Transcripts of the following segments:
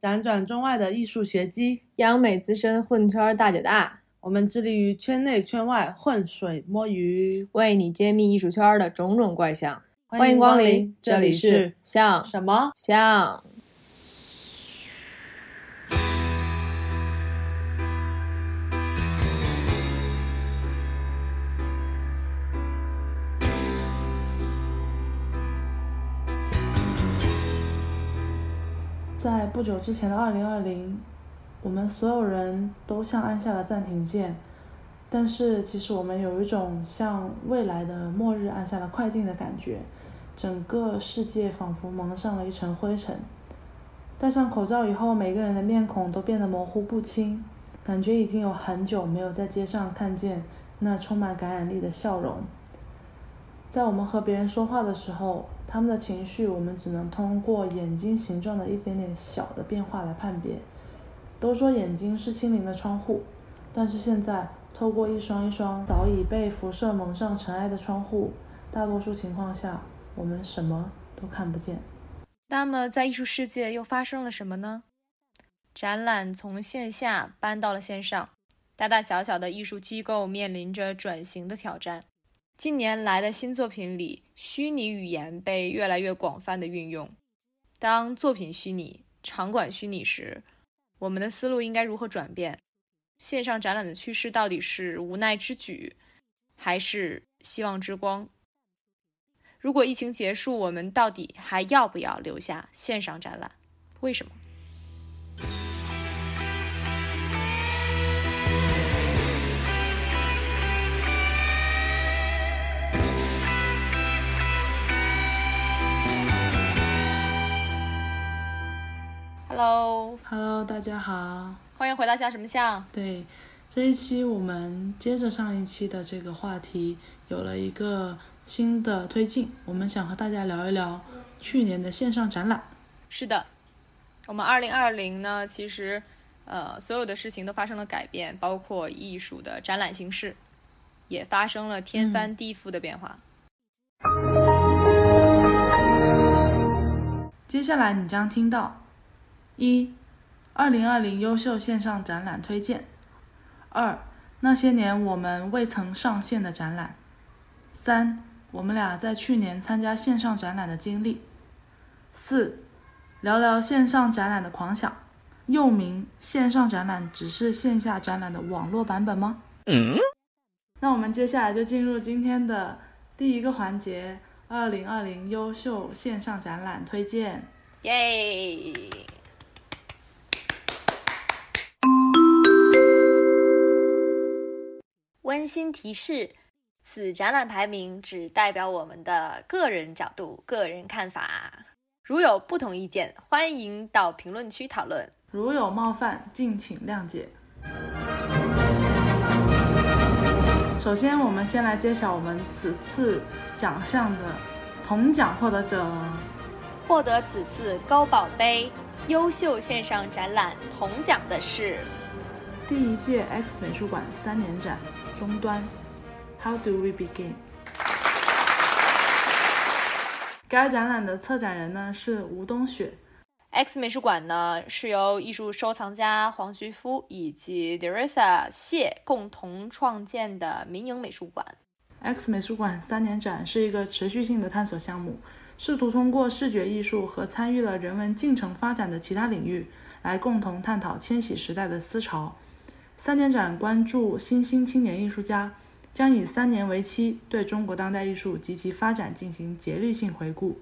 辗转中外的艺术学机，央美资深混圈大姐大，我们致力于圈内圈外混水摸鱼，为你揭秘艺术圈的种种怪象。欢迎光临，这里是像什么？像。在不久之前的二零二零，我们所有人都像按下了暂停键，但是其实我们有一种像未来的末日按下了快进的感觉，整个世界仿佛蒙上了一层灰尘。戴上口罩以后，每个人的面孔都变得模糊不清，感觉已经有很久没有在街上看见那充满感染力的笑容。在我们和别人说话的时候。他们的情绪，我们只能通过眼睛形状的一点点小的变化来判别。都说眼睛是心灵的窗户，但是现在，透过一双一双早已被辐射蒙上尘埃的窗户，大多数情况下，我们什么都看不见。那么，在艺术世界又发生了什么呢？展览从线下搬到了线上，大大小小的艺术机构面临着转型的挑战。近年来的新作品里，虚拟语言被越来越广泛的运用。当作品虚拟、场馆虚拟时，我们的思路应该如何转变？线上展览的趋势到底是无奈之举，还是希望之光？如果疫情结束，我们到底还要不要留下线上展览？为什么？Hello，Hello，大家好，欢迎回到像什么像？对，这一期我们接着上一期的这个话题，有了一个新的推进。我们想和大家聊一聊去年的线上展览。是的，我们二零二零呢，其实呃，所有的事情都发生了改变，包括艺术的展览形式也发生了天翻地覆的变化。接下来你将听到。一，二零二零优秀线上展览推荐。二，那些年我们未曾上线的展览。三，我们俩在去年参加线上展览的经历。四，聊聊线上展览的狂想，又名线上展览只是线下展览的网络版本吗？嗯。那我们接下来就进入今天的第一个环节：二零二零优秀线上展览推荐。耶！温馨提示：此展览排名只代表我们的个人角度、个人看法，如有不同意见，欢迎到评论区讨论。如有冒犯，敬请谅解。首先，我们先来揭晓我们此次奖项的铜奖获得者。获得此次高宝杯优秀线上展览铜奖的是第一届 X 美术馆三年展。终端，How do we begin？该展览的策展人呢是吴冬雪。X 美术馆呢是由艺术收藏家黄徐夫以及 Deresa 谢共同创建的民营美术馆。X 美术馆三年展是一个持续性的探索项目，试图通过视觉艺术和参与了人文进程发展的其他领域，来共同探讨千禧时代的思潮。三年展关注新兴青年艺术家，将以三年为期，对中国当代艺术及其发展进行节律性回顾。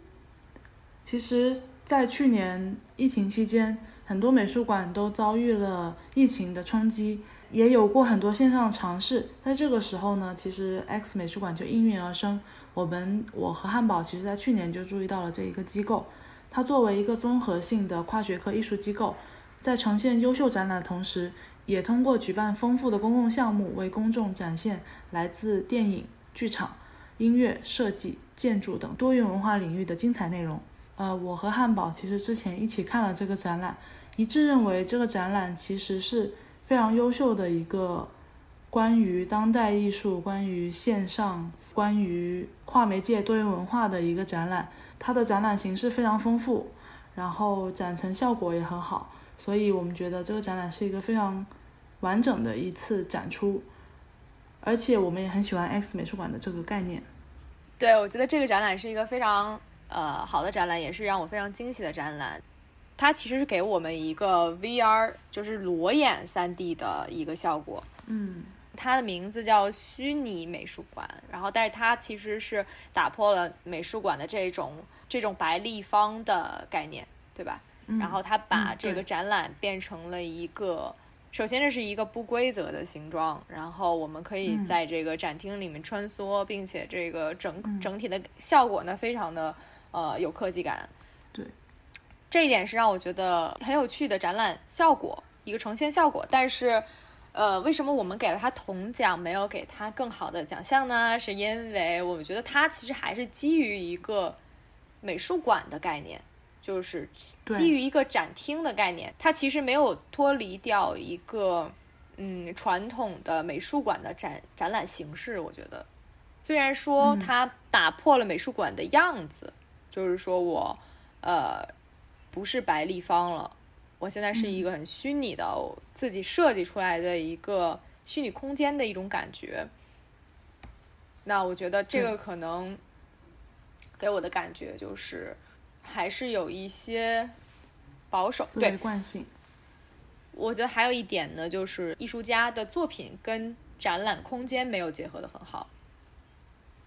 其实，在去年疫情期间，很多美术馆都遭遇了疫情的冲击，也有过很多线上尝试。在这个时候呢，其实 X 美术馆就应运而生。我们，我和汉堡，其实在去年就注意到了这一个机构。它作为一个综合性的跨学科艺术机构，在呈现优秀展览的同时，也通过举办丰富的公共项目，为公众展现来自电影、剧场、音乐、设计、建筑等多元文化领域的精彩内容。呃，我和汉堡其实之前一起看了这个展览，一致认为这个展览其实是非常优秀的一个关于当代艺术、关于线上、关于跨媒介多元文化的一个展览。它的展览形式非常丰富，然后展陈效果也很好。所以我们觉得这个展览是一个非常完整的一次展出，而且我们也很喜欢 X 美术馆的这个概念。对，我觉得这个展览是一个非常呃好的展览，也是让我非常惊喜的展览。它其实是给我们一个 VR，就是裸眼 3D 的一个效果。嗯，它的名字叫虚拟美术馆，然后但是它其实是打破了美术馆的这种这种白立方的概念，对吧？嗯然后他把嗯这个展览变成了一个，首先这是一个不规则的形状，然后我们可以嗯在这个展厅里面穿梭，并且这个整嗯整体的效果呢，非常的呃有科技感。对，这一点是让我觉得很有趣的展览效果，一个呈现效果。但是，呃，为什么我们给了他铜奖，没有给他更好的奖项呢？是因为我们觉得它其实还是基于一个美术馆的概念，就是对基于一个展厅的概念，它其实没有脱离掉一个嗯传统的美术馆的展展览形式。我觉得，虽然说嗯它打破了美术馆的样子，就是说我呃不是白立方了，我现在是一个很虚拟的、我自己设计出来的一个虚拟空间的一种感觉。那我觉得这个可能给我的感觉就是还是有一些保守。思对维惯性。我觉得还有一点呢，就是艺术家的作品跟展览空间没有结合的很好。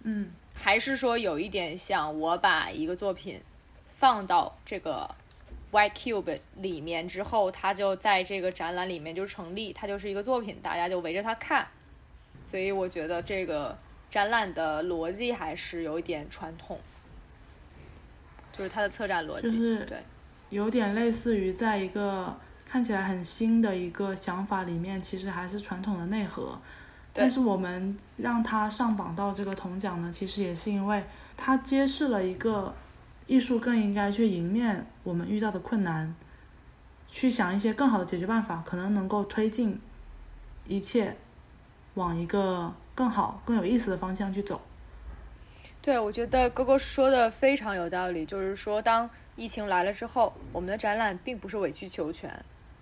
嗯，还是说有一点像我把一个作品放到这个 Y Cube 里面之后，它就在这个展览里面就成立，它就是一个作品，大家就围着它看。所以我觉得这个展览的逻辑还是有一点传统，就是它的策展逻辑。就是对，有点类似于在一个看起来很新的一个想法里面，其实还是传统的内核。但是我们让它上榜到这个铜奖呢，其实也是因为它揭示了一个艺术更应该去迎面我们遇到的困难，去想一些更好的解决办法，可能能够推进一切往一个更好、更有意思的方向去走。对，我觉得哥哥说的非常有道理，就是说，当疫情来了之后，我们的展览并不是委曲求全，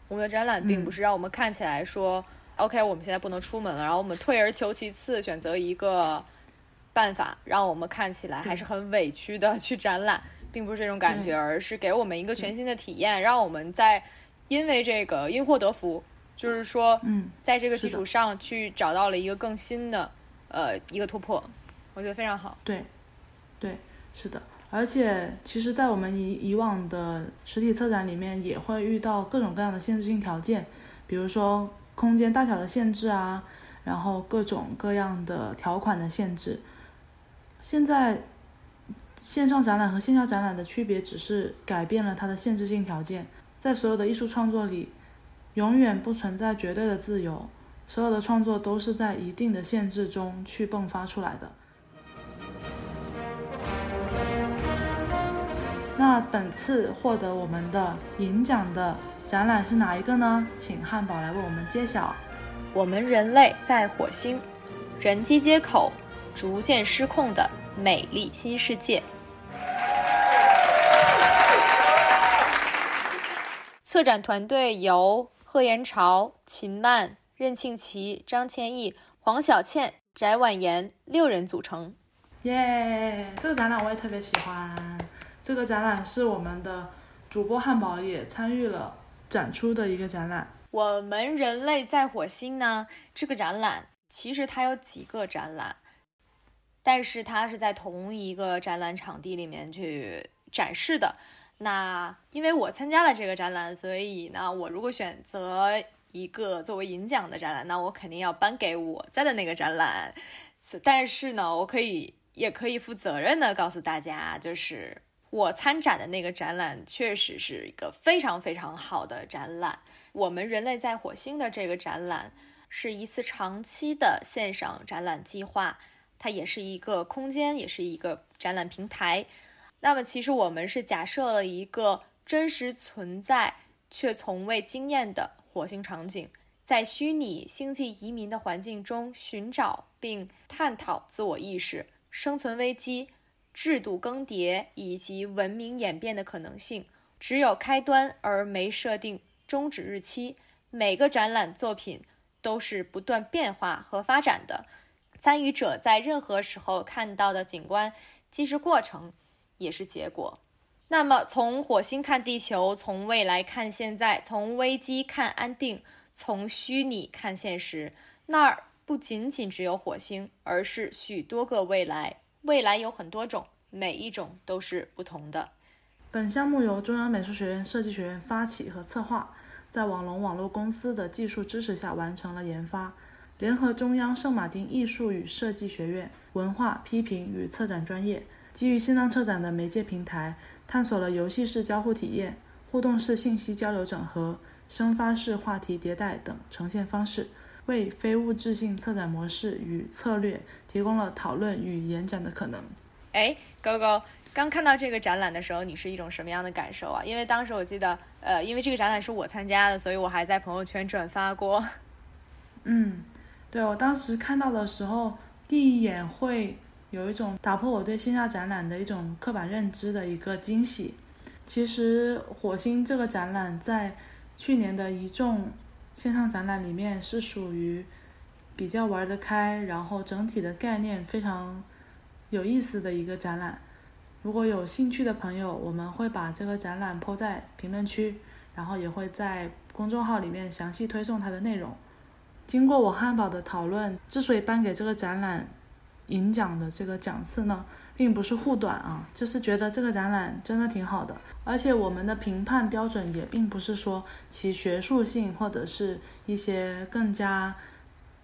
我们的展览并不嗯。是让我们看起来说、OK，我们现在不能出门了，然后我们退而求其次，选择一个办法，让我们看起来还是很委屈的去展览，并不是这种感觉，而是给我们一个全新的体验，让我们在因为这个因祸得福，就是说，嗯，在这个基础上去找到了一个更新的呃一个突破，我觉得非常好。对，对，是的。而且，其实，在我们以以往的实体策展里面，也会遇到各种各样的限制性条件，比如说空间大小的限制啊，然后各种各样的条款的限制。现在，线上展览和线下展览的区别只是改变了它的限制性条件，在所有的艺术创作里，永远不存在绝对的自由，所有的创作都是在一定的限制中去迸发出来的。那本次获得我们的银奖的展览是哪一个呢？请汉堡来为我们揭晓。我们人类在火星，人机接口逐渐失控的美丽新世界。策展团队由贺延朝、秦曼、任庆琪、张千毅、黄小倩、翟婉妍六人组成。耶、这个展览我也特别喜欢。这个展览是我们的主播汉堡也参与了展出的一个展览。我们人类在火星呢，这个展览其实它有几个展览，但是它是在同一个展览场地里面去展示的。那因为我参加了这个展览，所以呢，我如果选择一个作为银奖的展览，那我肯定要颁给我在的那个展览。但是呢，我可以也可以负责任的告诉大家，就是我参展的那个展览确实是一个非常非常好的展览。我们人类在火星的这个展览是一次长期的线上展览计划，它也是一个空间，也是一个展览平台。那么，其实我们是假设了一个真实存在却从未经验的火星场景，在虚拟星际移民的环境中寻找并探讨自我意识、生存危机、制度更迭以及文明演变的可能性。只有开端而没设定终止日期。每个展览作品都是不断变化和发展的，参与者在任何时候看到的景观，既是过程，也是结果。那么，从火星看地球，从未来看现在，从危机看安定，从虚拟看现实，那儿不仅仅只有火星，而是许多个未来。未来有很多种，每一种都是不同的。本项目由中央美术学院设计学院发起和策划，在网龙网络公司的技术支持下完成了研发，联合中央圣马丁艺术与设计学院文化批评与策展专业，基于新浪策展的媒介平台，探索了游戏式交互体验、互动式信息交流整合、生发式话题迭代等呈现方式，为非物质性策展模式与策略提供了讨论与延展的可能。哎，狗狗。刚看到这个展览的时候，你是一种什么样的感受啊？因为当时我记得，呃，因为这个展览是我参加的，所以我还在朋友圈转发过。嗯，对我当时看到的时候，第一眼会有一种打破我对线下展览的一种刻板认知的一个惊喜。其实火星这个展览在去年的一众线上展览里面是属于比较玩得开，然后整体的概念非常有意思的一个展览。如果有兴趣的朋友，我们会把这个展览铺在评论区，然后也会在公众号里面详细推送它的内容。经过我汉堡的讨论，之所以颁给这个展览银奖的这个奖次呢，并不是护短啊，就是觉得这个展览真的挺好的，而且我们的评判标准也并不是说其学术性或者是一些更加。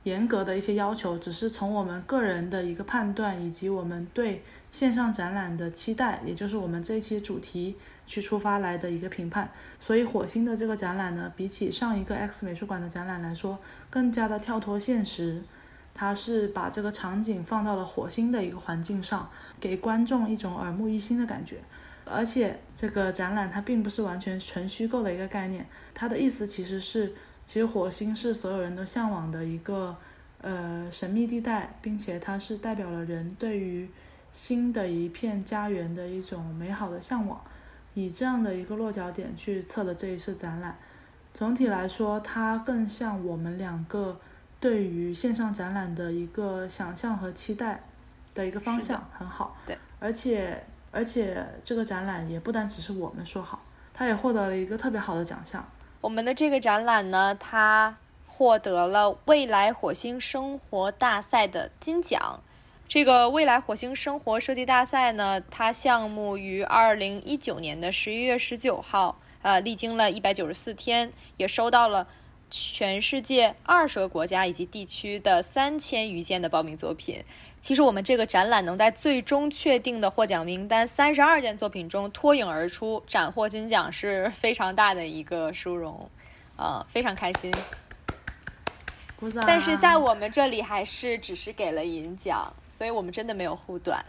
严格的一些要求，只是从我们个人的一个判断，以及我们对线上展览的期待，也就是我们这一期主题去出发来的一个评判。所以火星的这个展览呢，比起上一个 X 美术馆的展览来说，更加的跳脱现实。它是把这个场景放到了火星的一个环境上，给观众一种耳目一新的感觉。而且这个展览它并不是完全纯虚构的一个概念，它的意思其实是。其实火星是所有人都向往的一个呃神秘地带，并且它是代表了人对于新的一片家园的一种美好的向往。以这样的一个落脚点去测的这一次展览，总体来说，它更像我们两个对于线上展览的一个想象和期待的一个方向，很好。对，而且而且这个展览也不单只是我们说好，它也获得了一个特别好的奖项。我们的这个展览呢，它获得了未来火星生活大赛的金奖。这个未来火星生活设计大赛呢，它项目于二零一九年的十一月十九号，呃，历经了一百九十四天，也收到了全世界二十个国家以及地区的三千余件的报名作品。其实我们这个展览能在最终确定的获奖名单三十二件作品中脱颖而出，斩获金奖是非常大的一个殊荣，呃，非常开心。但是在我们这里还是只是给了银奖，所以我们真的没有护短。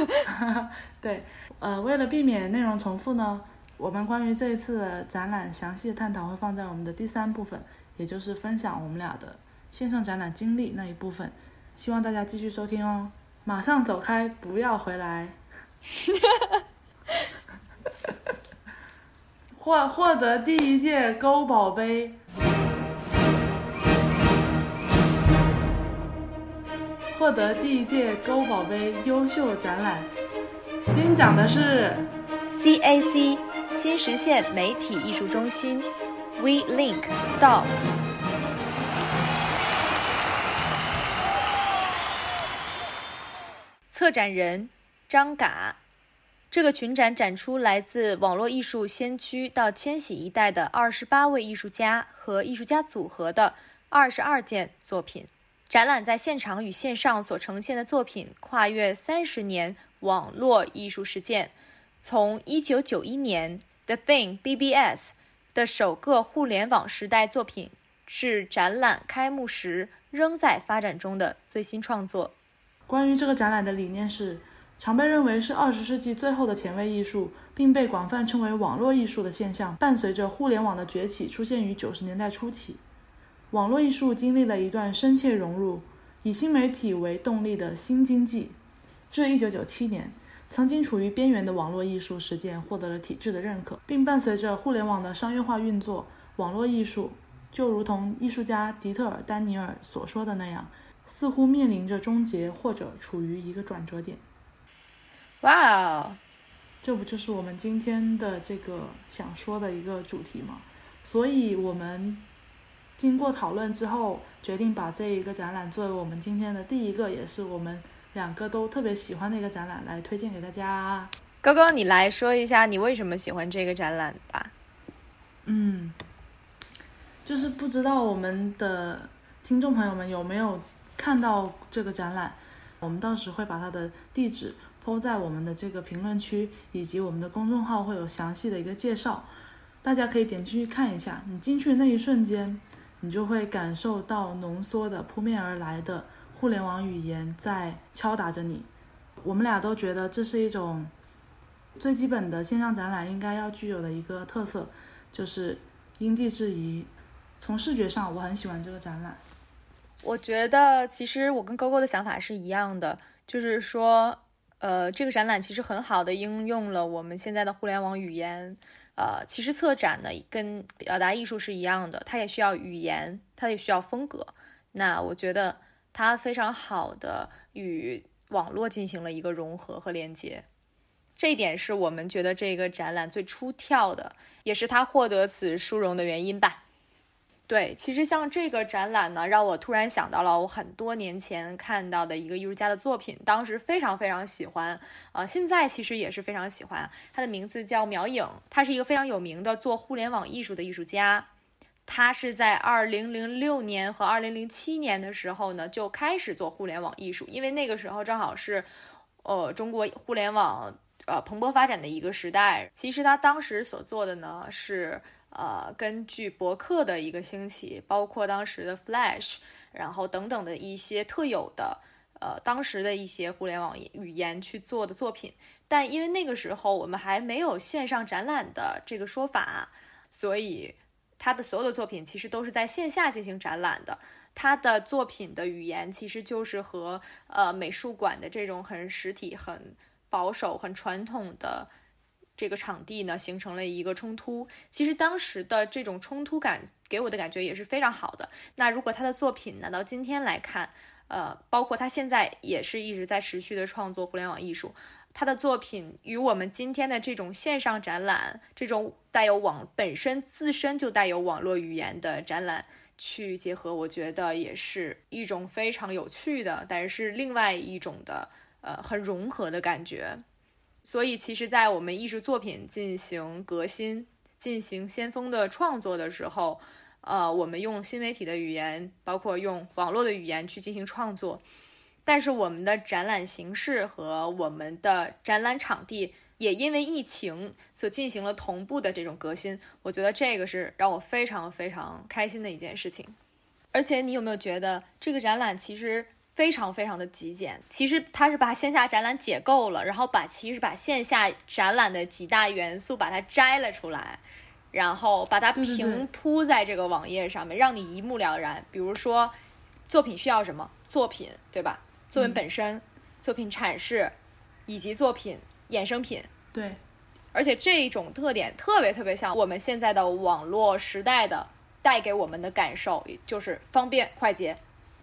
对，呃，为了避免内容重复呢，我们关于这一次的展览详细的探讨会放在我们的第三部分，也就是分享我们俩的线上展览经历那一部分。希望大家继续收听哦！马上走开，不要回来。哈哈哈获获得第一届勾宝杯，获得第一届勾宝杯优秀展览金奖的是 CAC 新实现媒体艺术中心 We Link 到。策展人张嘎，这个群展展出来自网络艺术先驱到千禧一代的二十八位艺术家和艺术家组合的二十二件作品。展览在现场与线上所呈现的作品跨越三十年网络艺术实践，从一九九一年 The Thing BBS 的首个互联网时代作品，至展览开幕时仍在发展中的最新创作。关于这个展览的理念是，常被认为是二十世纪最后的前卫艺术，并被广泛称为网络艺术的现象，伴随着互联网的崛起，出现于九十年代初期。网络艺术经历了一段深切融入，以新媒体为动力的新经济。至一九九七年，曾经处于边缘的网络艺术实践获得了体制的认可，并伴随着互联网的商业化运作，网络艺术就如同艺术家迪特尔·丹尼尔所说的那样，似乎面临着终结或者处于一个转折点。哇哦，这不就是我们今天的这个想说的一个主题吗？所以，我们经过讨论之后，决定把这一个展览作为我们今天的第一个，也是我们两个都特别喜欢的一个展览来推荐给大家。高高，你来说一下你为什么喜欢这个展览吧。嗯，就是不知道我们的听众朋友们有没有看到这个展览，我们到时会把它的地址抛在我们的这个评论区，以及我们的公众号会有详细的一个介绍。大家可以点进去看一下，你进去的那一瞬间，你就会感受到浓缩的、扑面而来的互联网语言在敲打着你。我们俩都觉得这是一种最基本的线上展览应该要具有的一个特色，就是因地制宜。从视觉上，我很喜欢这个展览。我觉得其实我跟勾勾的想法是一样的，就是说，呃，这个展览其实很好的应用了我们现在的互联网语言。呃，其实策展呢跟表达艺术是一样的，它也需要语言，它也需要风格。那我觉得它非常好的与网络进行了一个融合和连接，这一点是我们觉得这个展览最出挑的，也是它获得此殊荣的原因吧。对，其实像这个展览呢，让我突然想到了我很多年前看到的一个艺术家的作品，当时非常非常喜欢，呃，现在其实也是非常喜欢。他的名字叫苗影，他是一个非常有名的做互联网艺术的艺术家。他是在二零零六年和二零零七年的时候呢，就开始做互联网艺术，因为那个时候正好是，呃，中国互联网呃蓬勃发展的一个时代。其实他当时所做的呢是。呃，根据博客的一个兴起，包括当时的 Flash，然后等等的一些特有的，呃，当时的一些互联网语言去做的作品，但因为那个时候我们还没有线上展览的这个说法，所以他的所有的作品其实都是在线下进行展览的。他的作品的语言其实就是和呃美术馆的这种很实体、很保守、很传统的。这个场地呢，形成了一个冲突。其实当时的这种冲突感给我的感觉也是非常好的。那如果他的作品拿到今天来看，呃，包括他现在也是一直在持续的创作互联网艺术，他的作品与我们今天的这种线上展览，这种带有网本身自身就带有网络语言的展览去结合，我觉得也是一种非常有趣的，但是另外一种的呃很融合的感觉。所以，其实，在我们艺术作品进行革新、进行先锋的创作的时候，呃，我们用新媒体的语言，包括用网络的语言去进行创作。但是，我们的展览形式和我们的展览场地也因为疫情所进行了同步的这种革新。我觉得这个是让我非常非常开心的一件事情。而且，你有没有觉得这个展览其实？非常非常的极简，其实它是把线下展览解构了，然后把其实把线下展览的几大元素把它摘了出来，然后把它平铺在这个网页上面，让你一目了然。比如说，作品需要什么？作品对吧？作品本身、作品阐释以及作品衍生品。对，而且这种特点特别特别像我们现在的网络时代的带给我们的感受，就是方便快捷，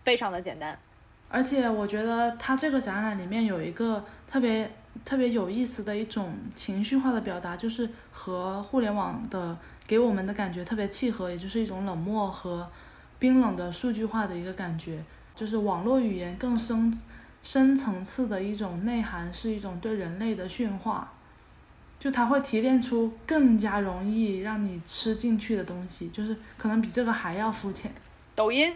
非常的简单。而且我觉得它这个展览里面有一个特别特别有意思的一种情绪化的表达，就是和互联网的给我们的感觉特别契合，也就是一种冷漠和冰冷的数据化的一个感觉，就是网络语言更深深层次的一种内涵，是一种对人类的驯化，就它会提炼出更加容易让你吃进去的东西，就是可能比这个还要肤浅。抖音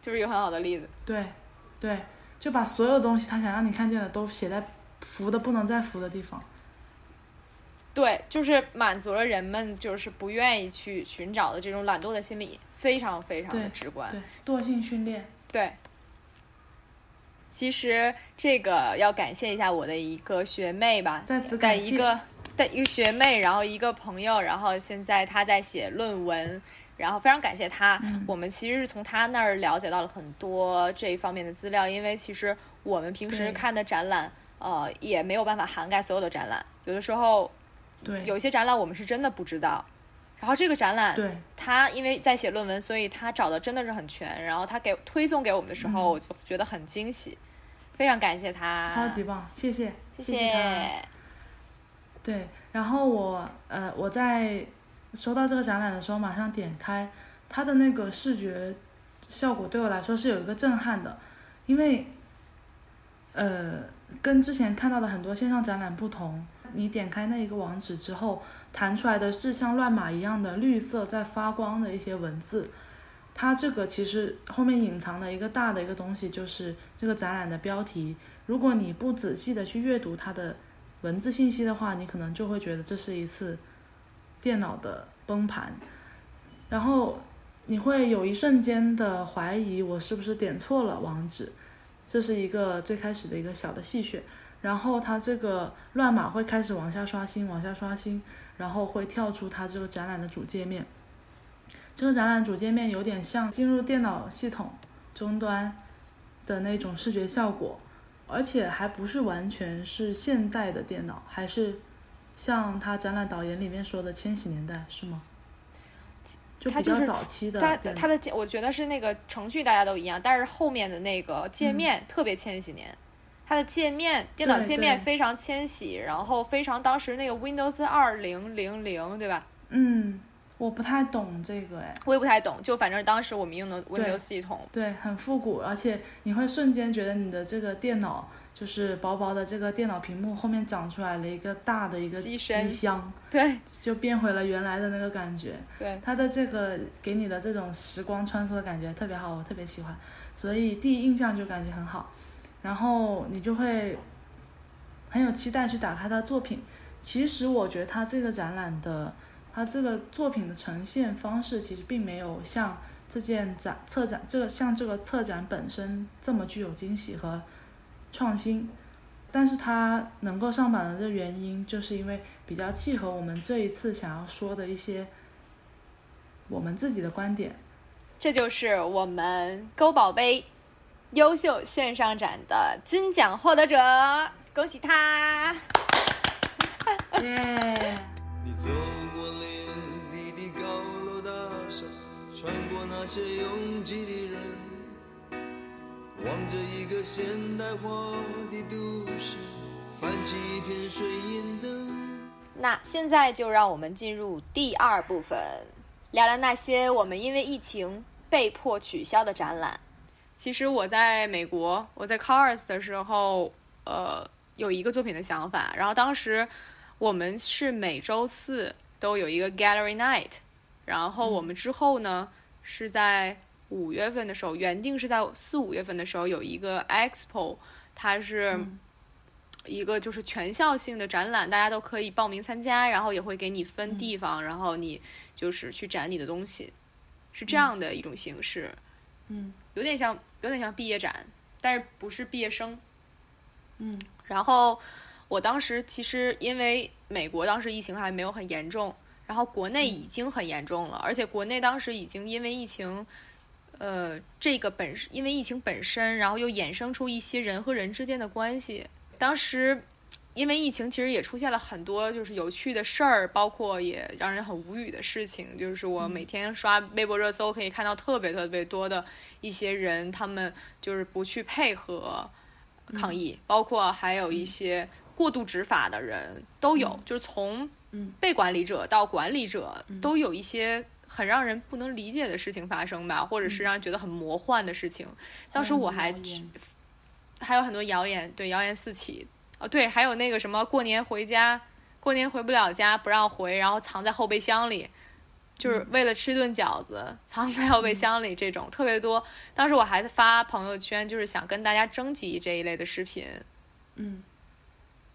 就是一个很好的例子。对。对，就把所有东西他想让你看见的都写在浮的不能再浮的地方。对，就是满足了人们就是不愿意去寻找的这种懒惰的心理，非常非常的直观。对，惰性训练。对。其实这个要感谢一下我的一个学妹吧，感谢一个的一个学妹，然后一个朋友，然后现在她在写论文。然后非常感谢他，我们其实是从她那儿了解到了很多这一方面的资料，因为其实我们平时看的展览，呃，也没有办法涵盖所有的展览，有的时候，对，有些展览我们是真的不知道，然后这个展览，对，他因为在写论文，所以他找的真的是很全。然后他给推送给我们的时候，我就觉得很惊喜，非常感谢他，超级棒，谢谢，谢谢他。对，然后我呃我在收到这个展览的时候，马上点开它的那个视觉效果，对我来说是有一个震撼的，因为呃跟之前看到的很多线上展览不同。你点开那一个网址之后，弹出来的是像乱码一样的绿色在发光的一些文字。它这个其实后面隐藏的一个大的一个东西，就是这个展览的标题。如果你不仔细的去阅读它的文字信息的话，你可能就会觉得这是一次电脑的崩盘，然后你会有一瞬间的怀疑，我是不是点错了网址？这是一个最开始的一个小的戏谑。然后它这个乱码会开始往下刷新，往下刷新，然后会跳出它这个展览的主界面。这个展览主界面有点像进入电脑系统终端的那种视觉效果，而且还不是完全是现代的电脑，还是像他展览导言里面说的千禧年代，是吗？就比较早期的。它它的我觉得是那个程序大家都一样，但是后面的那个界面特别千禧年。它的界面，电脑界面非常千禧，然后非常当时那个 Windows 二零零零，对吧？嗯，我不太懂这个哎，我也不太懂，就反正当时我们用的 Windows 系统，对，很复古，而且你会瞬间觉得你的这个电脑就是薄薄的这个电脑屏幕后面长出来了一个大的一个机箱，对，就变回了原来的那个感觉。对，它的这个给你的这种时光穿梭的感觉特别好，我特别喜欢，所以第一印象就感觉很好。然后你就会很有期待去打开他的作品。其实我觉得他这个展览的，他这个作品的呈现方式，其实并没有像这件展策展这个像这个策展本身这么具有惊喜和创新。但是它能够上榜的这原因，就是因为比较契合我们这一次想要说的一些我们自己的观点。这就是我们勾宝贝。优秀线上展的金奖获得者，恭喜他！耶！你些拥挤的人，望着一个现代化的都市，泛起一片水银灯。那现在就让我们进入第二部分，聊聊那些我们因为疫情被迫取消的展览。其实我在美国，我在 Cars 的时候，呃，有一个作品的想法。然后当时我们是每周四都有一个 Gallery Night，然后我们之后呢是在五月份的时候，原定是在四五月份的时候有一个 Expo，它是一个就是全校性的展览，大家都可以报名参加，然后也会给你分地方，然后你就是去展你的东西，是这样的一种形式。嗯。有点像，有点像毕业展，但是不是毕业生。嗯，然后我当时其实因为美国当时疫情还没有很严重，然后国内已经很严重了，而且国内当时已经因为疫情，呃，这个本因为疫情本身，然后又衍生出一些人和人之间的关系，当时。因为疫情，其实也出现了很多就是有趣的事儿，包括也让人很无语的事情。就是我每天刷微博热搜，可以看到特别特别多的一些人，他们就是不去配合抗疫，包括还有一些过度执法的人都有。就是从被管理者到管理者，都有一些很让人不能理解的事情发生吧，或者是让人觉得很魔幻的事情。当时我还还有很多谣言，对谣言四起。哦，对，还有那个什么，过年回家，过年回不了家，不让回，然后藏在后备箱里，就是为了吃顿饺子，藏在后备箱里，这种特别多。当时我还发朋友圈，就是想跟大家征集这一类的视频。嗯，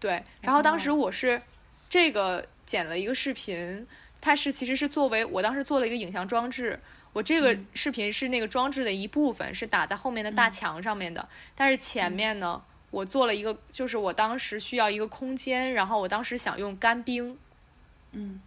对。然后当时我是这个剪了一个视频，它是其实是作为我当时做了一个影像装置，我这个视频是那个装置的一部分，是打在后面的大墙上面的，但是前面呢。我做了一个，就是我当时需要一个空间，然后我当时想用干冰，嗯，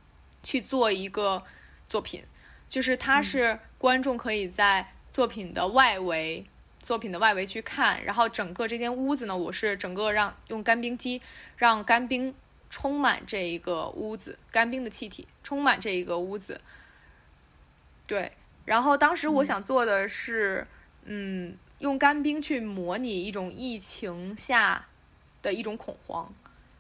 去做一个作品，就是它是观众可以在作品的外围，作品的外围去看，然后整个这间屋子呢，我是整个让用干冰机让干冰充满这一个屋子，干冰的气体充满这一个屋子。对，然后当时我想做的是，嗯，用干冰去模拟一种疫情下的一种恐慌。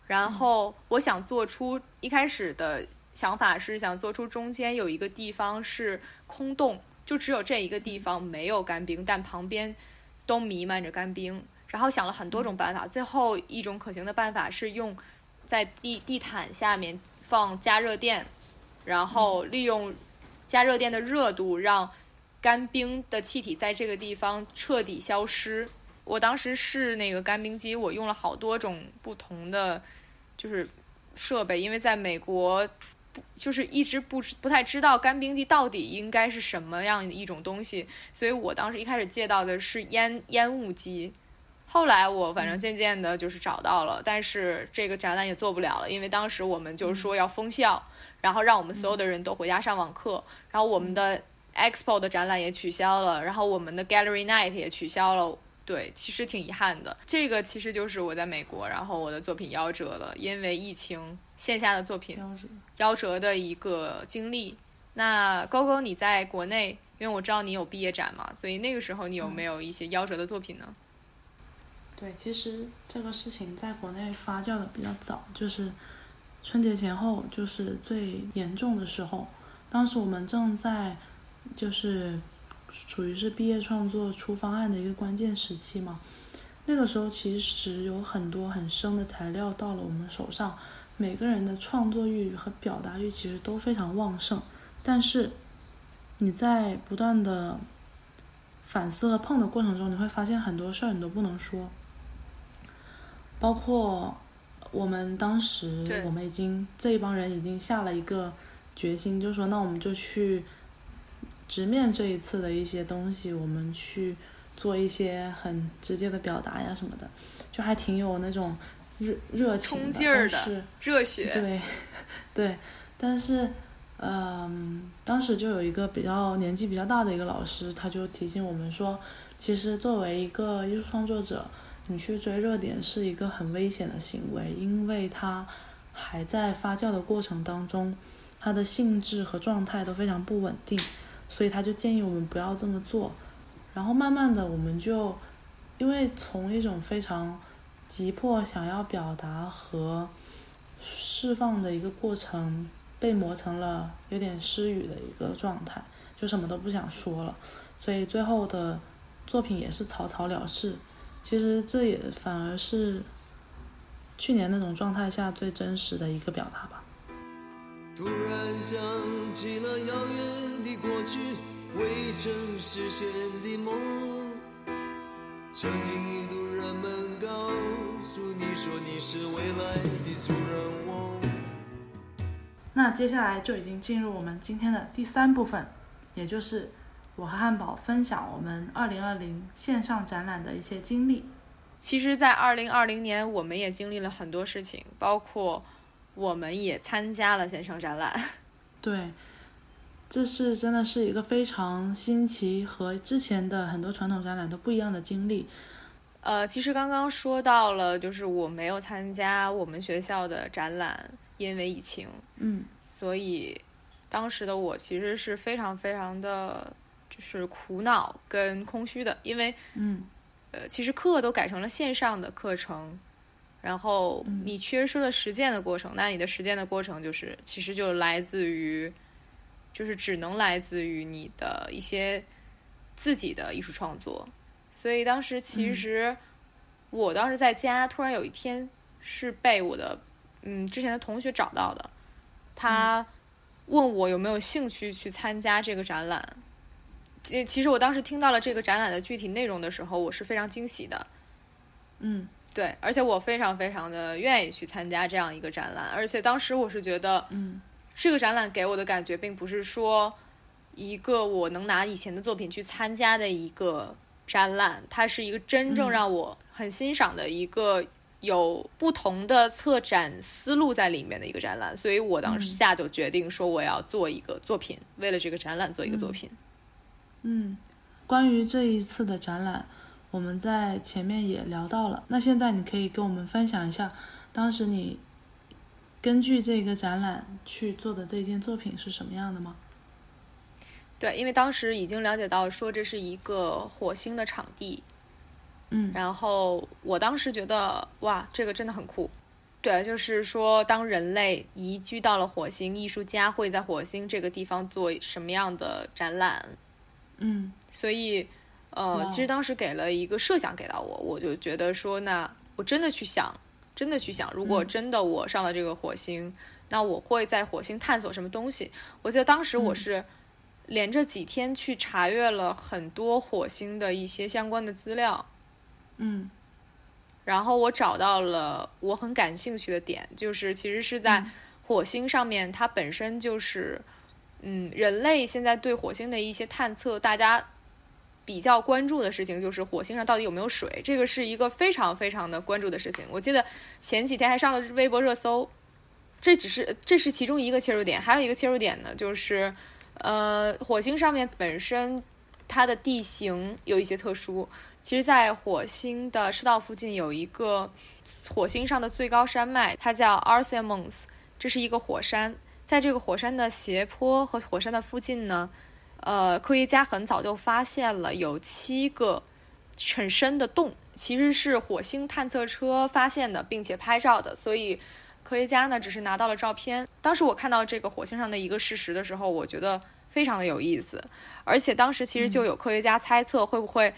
然后我想做出一开始的想法是想做出中间有一个地方是空洞，就只有这一个地方没有干冰，但旁边都弥漫着干冰。然后想了很多种办法，最后一种可行的办法是用在地地毯下面放加热垫，然后利用加热垫的热度让干冰的气体在这个地方彻底消失。我当时试那个干冰机，我用了好多种不同的就是设备，因为在美国不就是一直不知不太知道干冰机到底应该是什么样的一种东西，所以我当时一开始借到的是烟烟雾机。后来我反正渐渐的就是找到了，但是这个展览也做不了了，因为当时我们就是说要封校，然后让我们所有的人都回家上网课，然后我们的 expo 的展览也取消了，然后我们的 gallery night 也取消了。对，其实挺遗憾的。这个其实就是我在美国，然后我的作品夭折了，因为疫情线下的作品夭折的一个经历。那勾勾你在国内，因为我知道你有毕业展嘛，所以那个时候你有没有一些夭折的作品呢？对，其实这个事情在国内发酵的比较早，就是春节前后，就是最严重的时候。当时我们正在就是属于是毕业创作出方案的一个关键时期嘛。那个时候其实有很多很生的材料到了我们手上，每个人的创作欲和表达欲其实都非常旺盛，但是你在不断的反思和碰的过程中，你会发现很多事儿你都不能说。包括我们当时，我们已经这一帮人已经下了一个决心，就是说，那我们就去直面这一次的一些东西，我们去做一些很直接的表达呀什么的，就还挺有那种热热情的，但是热血，对 对，但是嗯，当时就有一个比较年纪比较大的一个老师，他就提醒我们说，其实作为一个艺术创作者。你去追热点是一个很危险的行为，因为它还在发酵的过程当中，它的性质和状态都非常不稳定，所以他就建议我们不要这么做。然后慢慢的，我们就因为从一种非常急迫想要表达和释放的一个过程，被磨成了有点失语的一个状态，就什么都不想说了，所以最后的作品也是草草了事。其实这也反而是去年那种状态下最真实的一个表达吧。突然想起了遥远的过去，未曾实现的梦。曾经一度人们告诉你说你是未来的主人翁。那接下来就已经进入我们今天的第三部分，也就是。我和汉堡分享我们二零二零线上展览的一些经历。其实，在二零二零年，我们也经历了很多事情，包括我们也参加了线上展览。对，这是真的是一个非常新奇和之前的很多传统展览都不一样的经历。呃，其实刚刚说到了，就是我没有参加我们学校的展览，因为疫情。嗯。所以，当时的我其实是非常非常的。就是苦恼跟空虚的，因为，嗯，呃，其实课都改成了线上的课程，然后你缺失了实践的过程，那你的实践的过程就是，其实就来自于，就是只能来自于你的一些自己的艺术创作。所以当时其实，我当时在家，突然有一天是被我的嗯之前的同学找到的，他问我有没有兴趣去参加这个展览。其其实我当时听到了这个展览的具体内容的时候，我是非常惊喜的。嗯，对，而且我非常非常的愿意去参加这样一个展览，而且当时我是觉得，嗯，这个展览给我的感觉并不是说一个我能拿以前的作品去参加的一个展览，它是一个真正让我很欣赏的一个有不同的策展思路在里面的一个展览，所以我当时下就决定说我要做一个作品，为了这个展览做一个作品。嗯，关于这一次的展览，我们在前面也聊到了。那现在你可以跟我们分享一下，当时你根据这个展览去做的这件作品是什么样的吗？对，因为当时已经了解到说这是一个火星的场地，嗯然后我当时觉得哇，这个真的很酷。对，就是说，当人类移居到了火星，艺术家会在火星这个地方做什么样的展览？嗯。所以，呃，其实当时给了一个设想给到我，我就觉得说，那我真的去想，真的去想，如果嗯。真的我上了这个火星，那我会在火星探索什么东西？我记得当时我嗯。是连着几天去查阅了很多火星的一些相关的资料，嗯。然后我找到了我很感兴趣的点，就是其实是在火星上面，它本身就是，嗯，人类现在对火星的一些探测，大家比较关注的事情就是火星上到底有没有水，这个是一个非常非常的关注的事情。我记得前几天还上了微博热搜，这只是这是其中一个切入点，还有一个切入点呢，就是呃，火星上面本身它的地形有一些特殊。其实，在火星的赤道附近有一个火星上的最高山脉，它叫 Arsemons，这是一个火山。在这个火山的斜坡和火山的附近呢，呃，科学家很早就发现了有七个很深的洞，其实是火星探测车发现的，并且拍照的。所以科学家呢只是拿到了照片。当时我看到这个火星上的一个事实的时候，我觉得非常的有意思，而且当时其实就有科学家猜测会不会。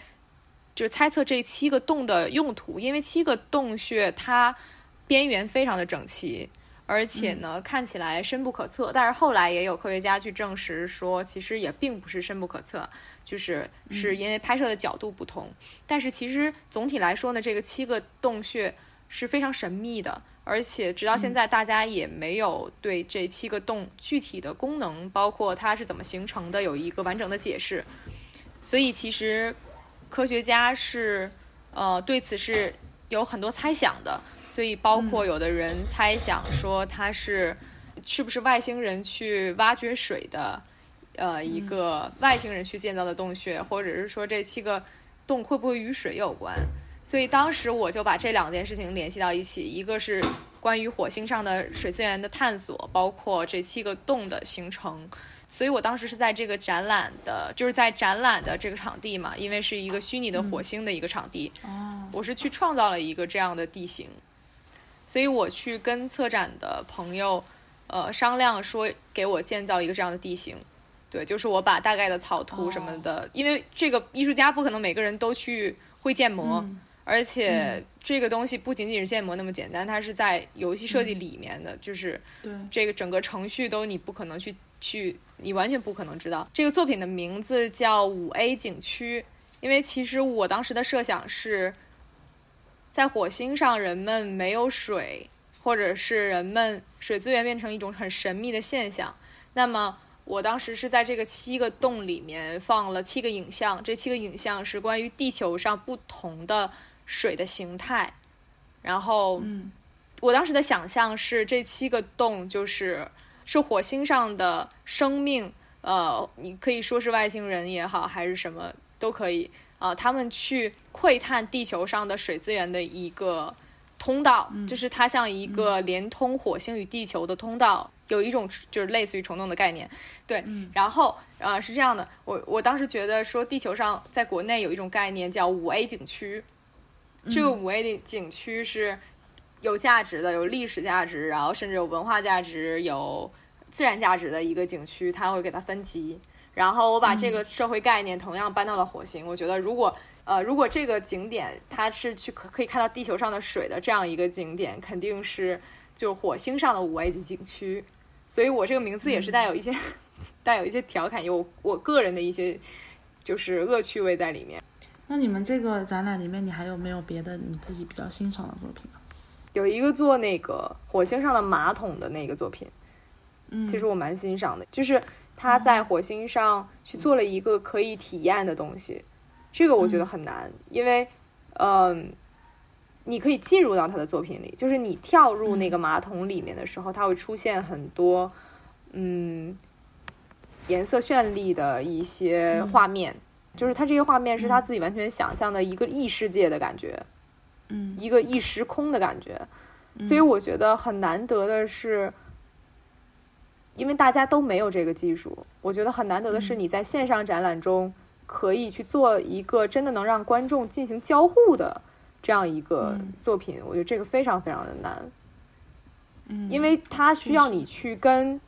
就是猜测这七个洞的用途，因为七个洞穴它边缘非常的整齐，而且呢、看起来深不可测。但是后来也有科学家去证实说，其实也并不是深不可测，就是是因为拍摄的角度不同。但是其实总体来说呢，这个七个洞穴是非常神秘的，而且直到现在大家也没有对这七个洞具体的功能，包括它是怎么形成的，有一个完整的解释。所以其实。科学家是，呃，对此是有很多猜想的，所以包括有的人猜想说它是是不是外星人去挖掘水的，呃，一个外星人去建造的洞穴，或者是说这七个洞会不会与水有关？所以当时我就把这两件事情联系到一起，一个是关于火星上的水资源的探索，包括这七个洞的形成。所以我当时是在这个展览的，就是在展览的这个场地嘛，因为是一个虚拟的火星的一个场地，哦。我是去创造了一个这样的地形，所以我去跟策展的朋友，呃，商量说给我建造一个这样的地形。对，就是我把大概的草图什么的，因为这个艺术家不可能每个人都去会建模，嗯而且这个东西不仅仅是建模那么简单，它是在游戏设计里面的，就是对这个整个程序都你不可能去去，你完全不可能知道。这个作品的名字叫五 A 景区，因为其实我当时的设想是，在火星上人们没有水，或者是人们水资源变成一种很神秘的现象。那么我当时是在这个七个洞里面放了七个影像，这七个影像是关于地球上不同的水的形态。然后，嗯我当时的想象是这七个洞就是是火星上的生命，呃，你可以说是外星人也好，还是什么都可以啊、他们去窥探地球上的水资源的一个通道，就是它像一个连通火星与地球的通道，有一种就是类似于虫洞的概念，对。然后呃是这样的，我我当时觉得说地球上在国内有一种概念叫五 A 景区，这个五 A 的景区是有价值的，有历史价值，然后甚至有文化价值、有自然价值的一个景区，它会给它分级。然后我把这个社会概念同样搬到了火星，我觉得如果呃如果这个景点它是去可可以看到地球上的水的这样一个景点，肯定是就火星上的五 A 级景区。所以我这个名字也是带有一些、带有一些调侃，有我个人的一些就是恶趣味在里面。那你们这个展览里面，你还有没有别的你自己比较欣赏的作品呢？有一个做那个火星上的马桶的那个作品，嗯，其实我蛮欣赏的，就是他在火星上去做了一个可以体验的东西，这个我觉得很难，因为，嗯、你可以进入到他的作品里，就是你跳入那个马桶里面的时候，它会出现很多，嗯，颜色绚丽的一些画面，就是他这些画面是他自己完全想象的一个异世界的感觉，嗯。一个异时空的感觉。所以我觉得很难得的是，因为大家都没有这个技术，我觉得很难得的是你在线上展览中可以去做一个真的能让观众进行交互的这样一个作品，我觉得这个非常非常的难。嗯，因为它需要你去跟，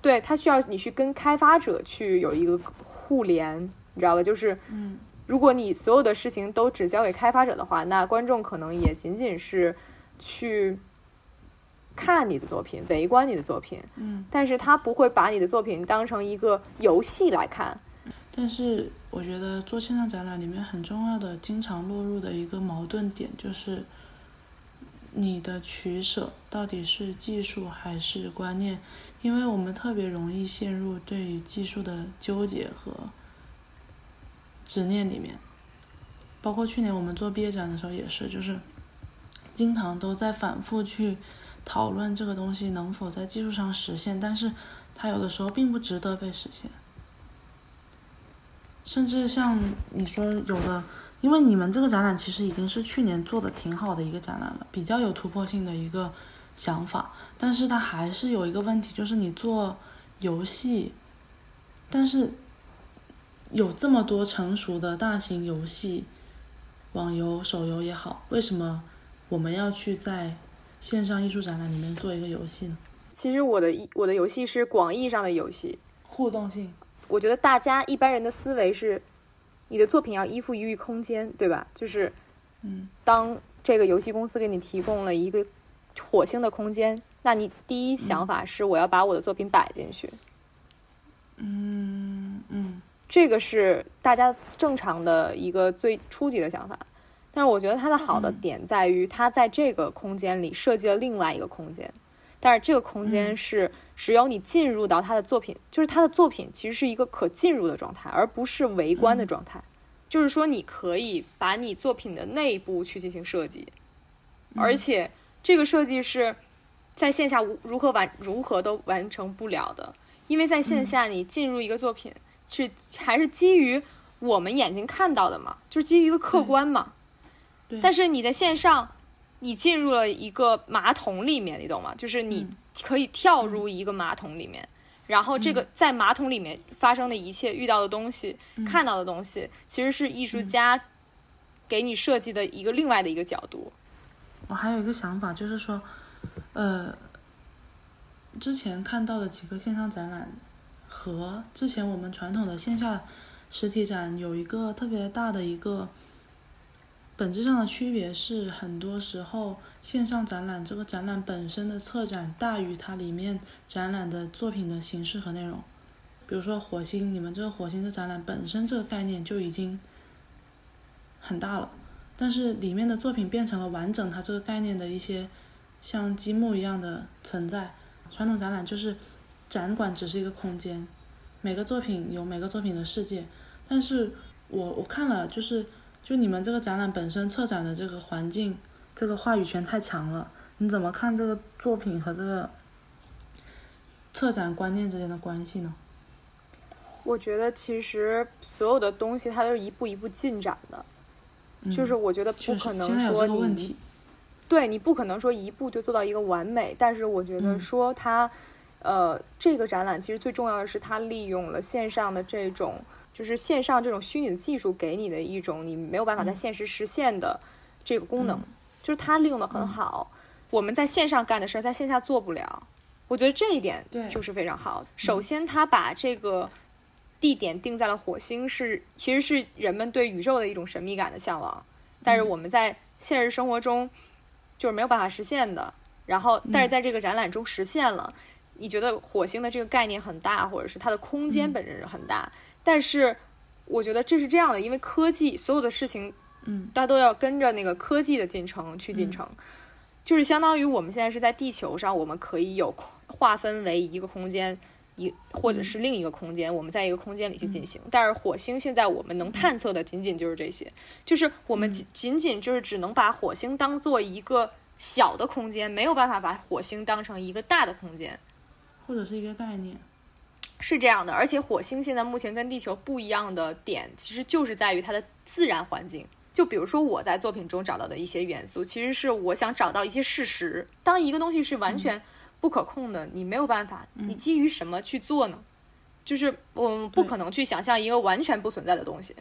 对，它需要你去跟开发者去有一个互联，你知道吧？就是，嗯，如果你所有的事情都只交给开发者的话，那观众可能也仅仅是去看你的作品，围观你的作品，嗯，但是他不会把你的作品当成一个游戏来看。但是我觉得做线上展览里面很重要的、经常落入的一个矛盾点就是。你的取舍到底是技术还是观念？因为我们特别容易陷入对于技术的纠结和执念里面。包括去年我们做毕业展的时候也是，就是经常都在反复去讨论这个东西能否在技术上实现，但是它有的时候并不值得被实现。甚至像你说有的。因为你们这个展览其实已经是去年做的挺好的一个展览了，比较有突破性的一个想法，但是它还是有一个问题，就是你做游戏，但是有这么多成熟的大型游戏，网游、手游也好，为什么我们要去在线上艺术展览里面做一个游戏呢？其实我的我的游戏是广义上的游戏，互动性。我觉得大家一般人的思维是。你的作品要依附于空间，对吧？就是，嗯，当这个游戏公司给你提供了一个火星的空间，那你第一想法是我要把我的作品摆进去。嗯嗯，这个是大家正常的一个最初级的想法。但是我觉得它的好的点在于，它在这个空间里设计了另外一个空间，但是这个空间是。只有你进入到他的作品，就是他的作品其实是一个可进入的状态，而不是围观的状态。就是说，你可以把你作品的内部去进行设计，而且这个设计是在线下无如何完如何都完成不了的，因为在线下你进入一个作品是还是基于我们眼睛看到的嘛，就是基于一个客观嘛。但是你在线上，你进入了一个马桶里面，你懂吗？就是你。可以跳入一个马桶里面，然后这个在马桶里面发生的一切、遇到的东西、看到的东西，其实是艺术家给你设计的一个另外的一个角度。我还有一个想法，就是说，呃，之前看到的几个线上展览和之前我们传统的线下实体展有一个特别大的一个。本质上的区别是，很多时候线上展览这个展览本身的策展大于它里面展览的作品的形式和内容。比如说火星，你们这个火星的展览本身这个概念就已经很大了，但是里面的作品变成了完整它这个概念的一些像积木一样的存在。传统展览就是展馆只是一个空间，每个作品有每个作品的世界，但是我我看了就是。就你们这个展览本身策展的这个环境，这个话语权太强了。你怎么看这个作品和这个策展观念之间的关系呢？我觉得其实所有的东西它都是一步一步进展的，就是我觉得不可能说你，对你不可能说一步就做到一个完美。但是我觉得说它，呃，这个展览其实最重要的是它利用了线上的这种。就是线上这种虚拟的技术给你的一种你没有办法在现实实现的这个功能，就是它利用的很好。我们在线上干的事儿，在线下做不了。我觉得这一点就是非常好。首先，它把这个地点定在了火星，是其实是人们对宇宙的一种神秘感的向往，但是我们在现实生活中就是没有办法实现的。然后，但是在这个展览中实现了。你觉得火星的这个概念很大，或者是它的空间本身是很大？但是，我觉得这是这样的，因为科技所有的事情，嗯，大家都要跟着那个科技的进程去进程，就是相当于我们现在是在地球上，我们可以有划分为一个空间，一或者是另一个空间，我们在一个空间里去进行。但是火星现在我们能探测的仅仅就是这些，就是我们仅仅仅就是只能把火星当做一个小的空间，没有办法把火星当成一个大的空间，或者是一个概念。是这样的，而且火星现在目前跟地球不一样的点，其实就是在于它的自然环境，就比如说我在作品中找到的一些元素，其实是我想找到一些事实。当一个东西是完全不可控的，你没有办法，你基于什么去做呢？就是我们不可能去想象一个完全不存在的东西。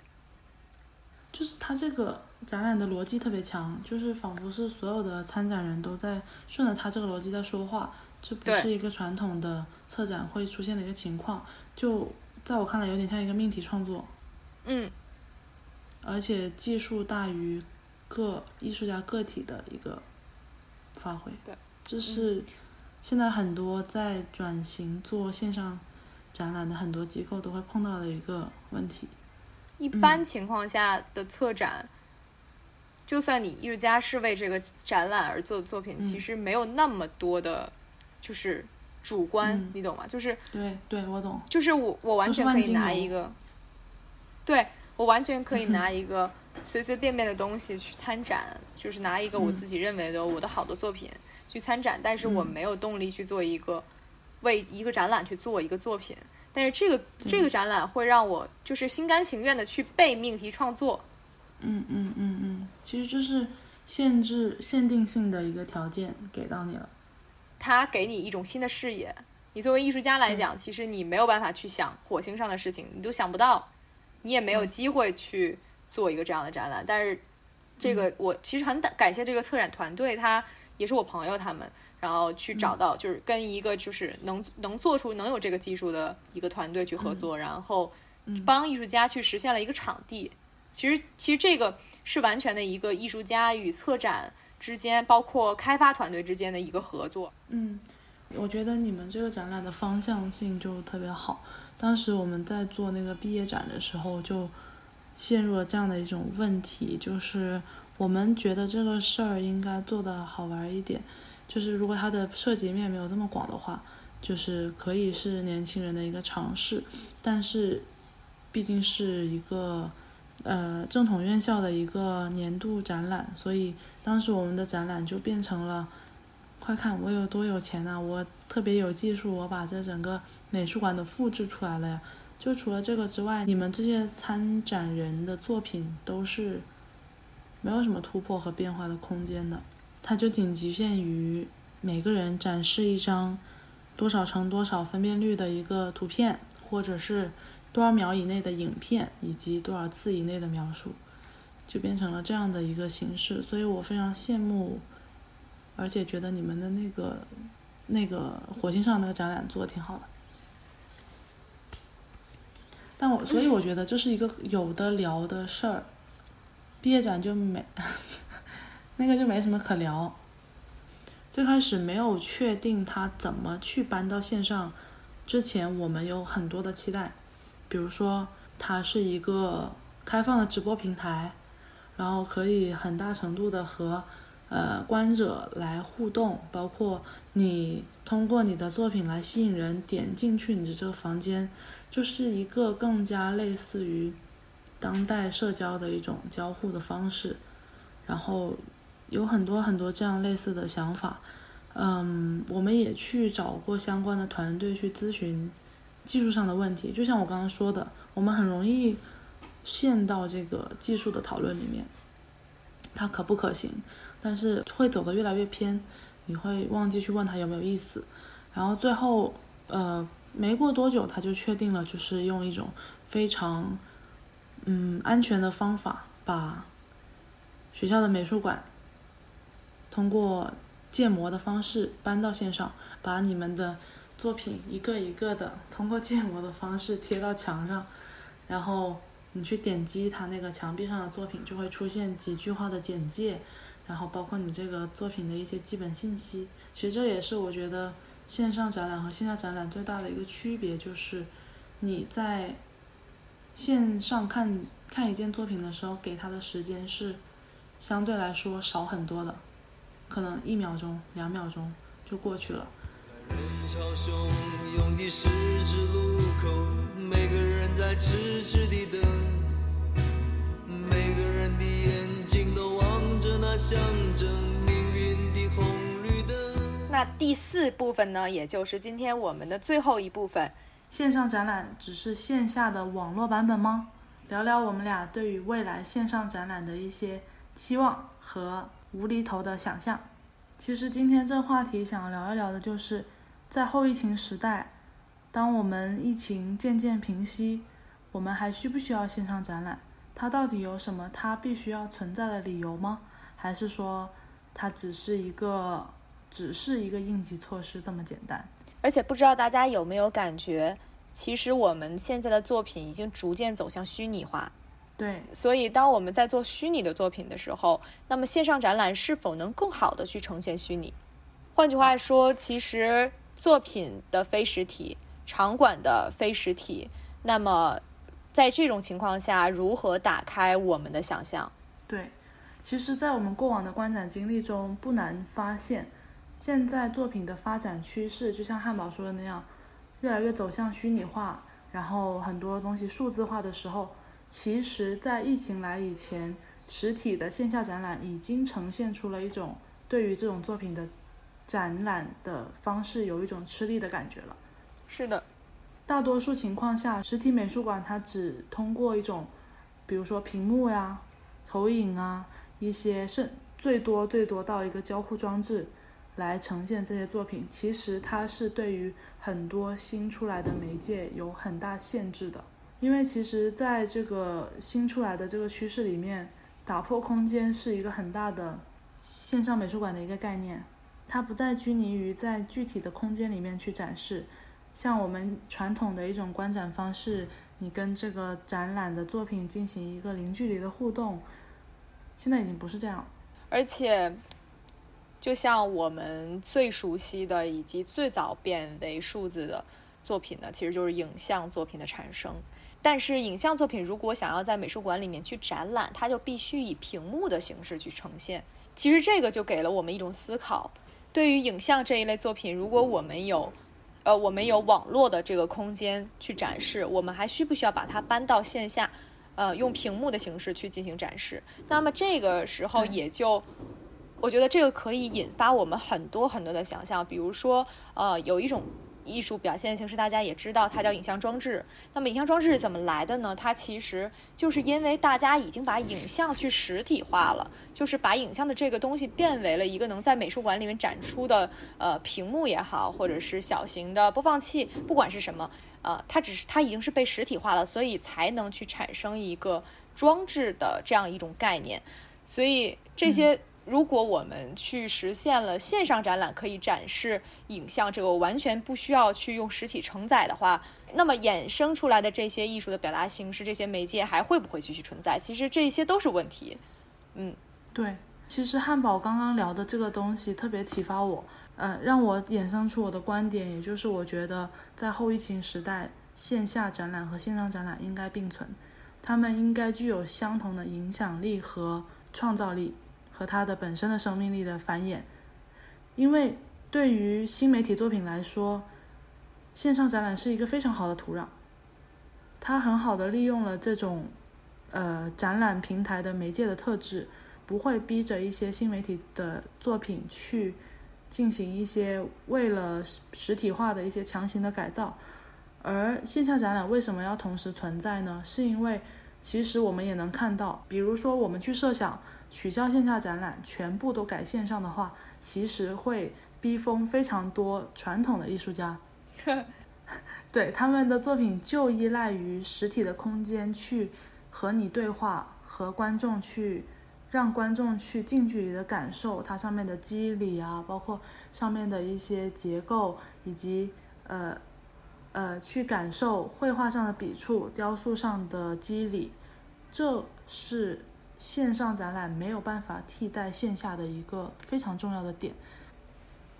就是它这个展览的逻辑特别强，就是仿佛是所有的参展人都在顺着它这个逻辑在说话，这不是一个传统的策展会出现的一个情况。就在我看来，有点像一个命题创作。嗯，而且技术大于个艺术家个体的一个发挥。对，这是现在很多在转型做线上展览的很多机构都会碰到的一个问题。一般情况下的策展，就算你艺术家是为这个展览而做的作品，其实没有那么多的，就是主观，你懂吗？就是对对，我懂。就是我我完全可以拿一个，对我完全可以拿一个随随便便的东西去参展，就是拿一个我自己认为的我的好的作品去参展，但是我没有动力去做一个为一个展览去做一个作品。但是这个这个展览会让我就是心甘情愿的去背命题创作，嗯嗯嗯嗯，其实就是限制限定性的一个条件给到你了，它给你一种新的视野。你作为艺术家来讲，其实你没有办法去想火星上的事情，你都想不到，你也没有机会去做一个这样的展览。但是这个我其实很感感谢这个策展团队，他也是我朋友他们。然后去找到，就是跟一个就是能能做出能有这个技术的一个团队去合作，然后帮艺术家去实现了一个场地。其实其实这个是完全的一个艺术家与策展之间，包括开发团队之间的一个合作。嗯，我觉得你们这个展览的方向性就特别好。当时我们在做那个毕业展的时候，就陷入了这样的一种问题，就是我们觉得这个事儿应该做的好玩一点。就是如果它的涉及面没有这么广的话，就是可以是年轻人的一个尝试，但是毕竟是一个呃正统院校的一个年度展览，所以当时我们的展览就变成了，快看我有多有钱啊！我特别有技术，我把这整个美术馆都复制出来了呀！就除了这个之外，你们这些参展人的作品都是没有什么突破和变化的空间的。它就仅局限于每个人展示一张多少乘多少分辨率的一个图片，或者是多少秒以内的影片，以及多少字以内的描述，就变成了这样的一个形式。所以我非常羡慕，而且觉得你们的那个那个火星上那个展览做的挺好的。但我所以我觉得这是一个有的聊的事儿，毕业展就没。那个就没什么可聊。最开始没有确定他怎么去搬到线上，之前我们有很多的期待，比如说它是一个开放的直播平台，然后可以很大程度的和呃观者来互动，包括你通过你的作品来吸引人点进去你的这个房间，就是一个更加类似于当代社交的一种交互的方式，然后。有很多很多这样类似的想法，嗯，我们也去找过相关的团队去咨询技术上的问题。就像我刚刚说的，我们很容易陷到这个技术的讨论里面，它可不可行？但是会走得越来越偏，你会忘记去问他有没有意思。然后最后，呃，没过多久，他就确定了，就是用一种非常嗯安全的方法，把学校的美术馆。通过建模的方式搬到线上，把你们的作品一个一个的通过建模的方式贴到墙上，然后你去点击它那个墙壁上的作品，就会出现几句话的简介，然后包括你这个作品的一些基本信息。其实这也是我觉得线上展览和线下展览最大的一个区别，就是你在线上看看一件作品的时候，给它的时间是相对来说少很多的。可能一秒钟、两秒钟就过去了。在人潮汹涌的十字路口，每个人在痴痴地等，每个人的眼睛都望着那象征命运的红绿灯。那第四部分呢，也就是今天我们的最后一部分。线上展览只是线下的网络版本吗？聊聊我们俩对于未来线上展览的一些期望和无厘头的想象。其实今天这话题想聊一聊的就是，在后疫情时代，当我们疫情渐渐平息，我们还需不需要线上展览？它到底有什么它必须要存在的理由吗？还是说它只是一个只是一个应急措施这么简单？而且不知道大家有没有感觉，其实我们现在的作品已经逐渐走向虚拟化。对，所以，当我们在做虚拟的作品的时候，那么线上展览是否能更好的去呈现虚拟？换句话说，其实作品的非实体、场馆的非实体，那么在这种情况下，如何打开我们的想象？对，其实，在我们过往的观展经历中，不难发现，现在作品的发展趋势，就像汉堡说的那样，越来越走向虚拟化，然后很多东西数字化的时候，其实，在疫情来以前，实体的线下展览已经呈现出了一种对于这种作品的展览的方式有一种吃力的感觉了。是的，大多数情况下，实体美术馆它只通过一种，比如说屏幕呀、投影啊，一些是最多最多到一个交互装置来呈现这些作品。其实它是对于很多新出来的媒介有很大限制的，因为其实在这个新出来的这个趋势里面，打破空间是一个很大的线上美术馆的一个概念，它不再拘泥于在具体的空间里面去展示。像我们传统的一种观展方式，你跟这个展览的作品进行一个零距离的互动，现在已经不是这样。而且，就像我们最熟悉的以及最早变为数字的作品呢，其实就是影像作品的产生。但是，影像作品如果想要在美术馆里面去展览，它就必须以屏幕的形式去呈现。其实，这个就给了我们一种思考：对于影像这一类作品，如果我们有呃，我们有网络的这个空间去展示，我们还需不需要把它搬到线下，呃，用屏幕的形式去进行展示？那么这个时候也就，我觉得这个可以引发我们很多很多的想象，比如说，呃，有一种艺术表现形式，大家也知道，它叫影像装置。那么影像装置是怎么来的呢？它其实就是因为大家已经把影像去实体化了，就是把影像的这个东西变为了一个能在美术馆里面展出的，呃，屏幕也好，或者是小型的播放器，不管是什么，呃，它只是它已经是被实体化了，所以才能去产生一个装置的这样一种概念。所以这些。如果我们去实现了线上展览可以展示影像，这个完全不需要去用实体承载的话，那么衍生出来的这些艺术的表达形式，这些媒介还会不会继续存在？其实这些都是问题。嗯，对，其实汉堡刚刚聊的这个东西特别启发我，呃，让我衍生出我的观点，也就是我觉得在后疫情时代，线下展览和线上展览应该并存，他们应该具有相同的影响力和创造力。和它的本身的生命力的繁衍，因为对于新媒体作品来说，线上展览是一个非常好的土壤，它很好的利用了这种呃展览平台的媒介的特质，不会逼着一些新媒体的作品去进行一些为了实体化的一些强行的改造，而线下展览为什么要同时存在呢？是因为其实我们也能看到，比如说我们去设想。取消线下展览，全部都改线上的话，其实会逼疯非常多传统的艺术家。对他们的作品就依赖于实体的空间去和你对话，和观众去让观众去近距离的感受它上面的肌理啊，包括上面的一些结构，以及呃呃去感受绘画上的笔触、雕塑上的肌理，这是。线上展览没有办法替代线下的一个非常重要的点。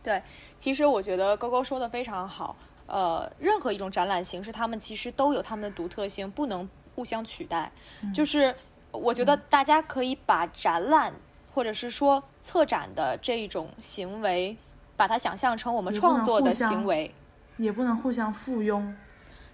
对，其实我觉得勾勾说的非常好。呃，任何一种展览形式，他们其实都有他们的独特性，不能互相取代。嗯、就是我觉得大家可以把展览或者是说策展的这种行为，把它想象成我们创作的行为，也不能互相附庸。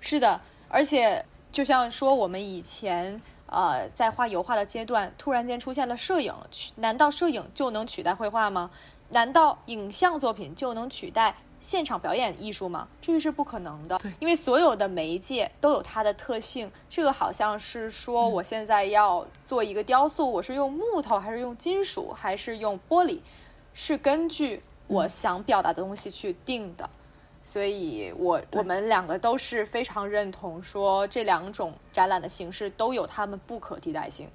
是的，而且就像说我们以前。呃，在画油画的阶段，突然间出现了摄影，难道摄影就能取代绘画吗？难道影像作品就能取代现场表演艺术吗？这个是不可能的，因为所有的媒介都有它的特性。这个好像是说，我现在要做一个雕塑，我是用木头还是用金属还是用玻璃，是根据我想表达的东西去定的。所以我我们两个都是非常认同说，这两种展览的形式都有它们不可替代性。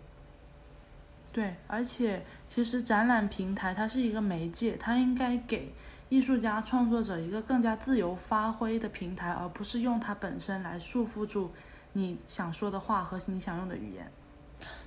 对，而且其实展览平台它是一个媒介，它应该给艺术家创作者一个更加自由发挥的平台，而不是用它本身来束缚住你想说的话和你想用的语言。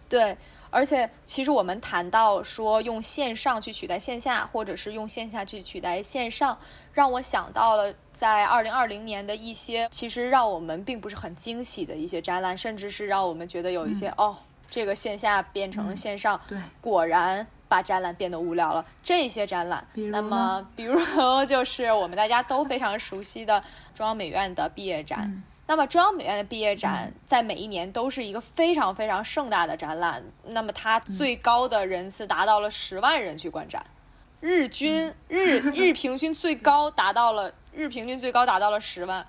对，而且其实我们谈到说用线上去取代线下，或者是用线下去取代线上，让我想到了在二零二零年的一些其实让我们并不是很惊喜的一些展览，甚至是让我们觉得有一些、哦，这个线下变成了线上，对，果然把展览变得无聊了。这些展览那么比如就是我们大家都非常熟悉的中央美院的毕业展。嗯那么中央美院的毕业展在每一年都是一个非常非常盛大的展览，那么它最高的人次达到了十万人去观展，日均 日日平均最高达到了日平均最高达到了十万。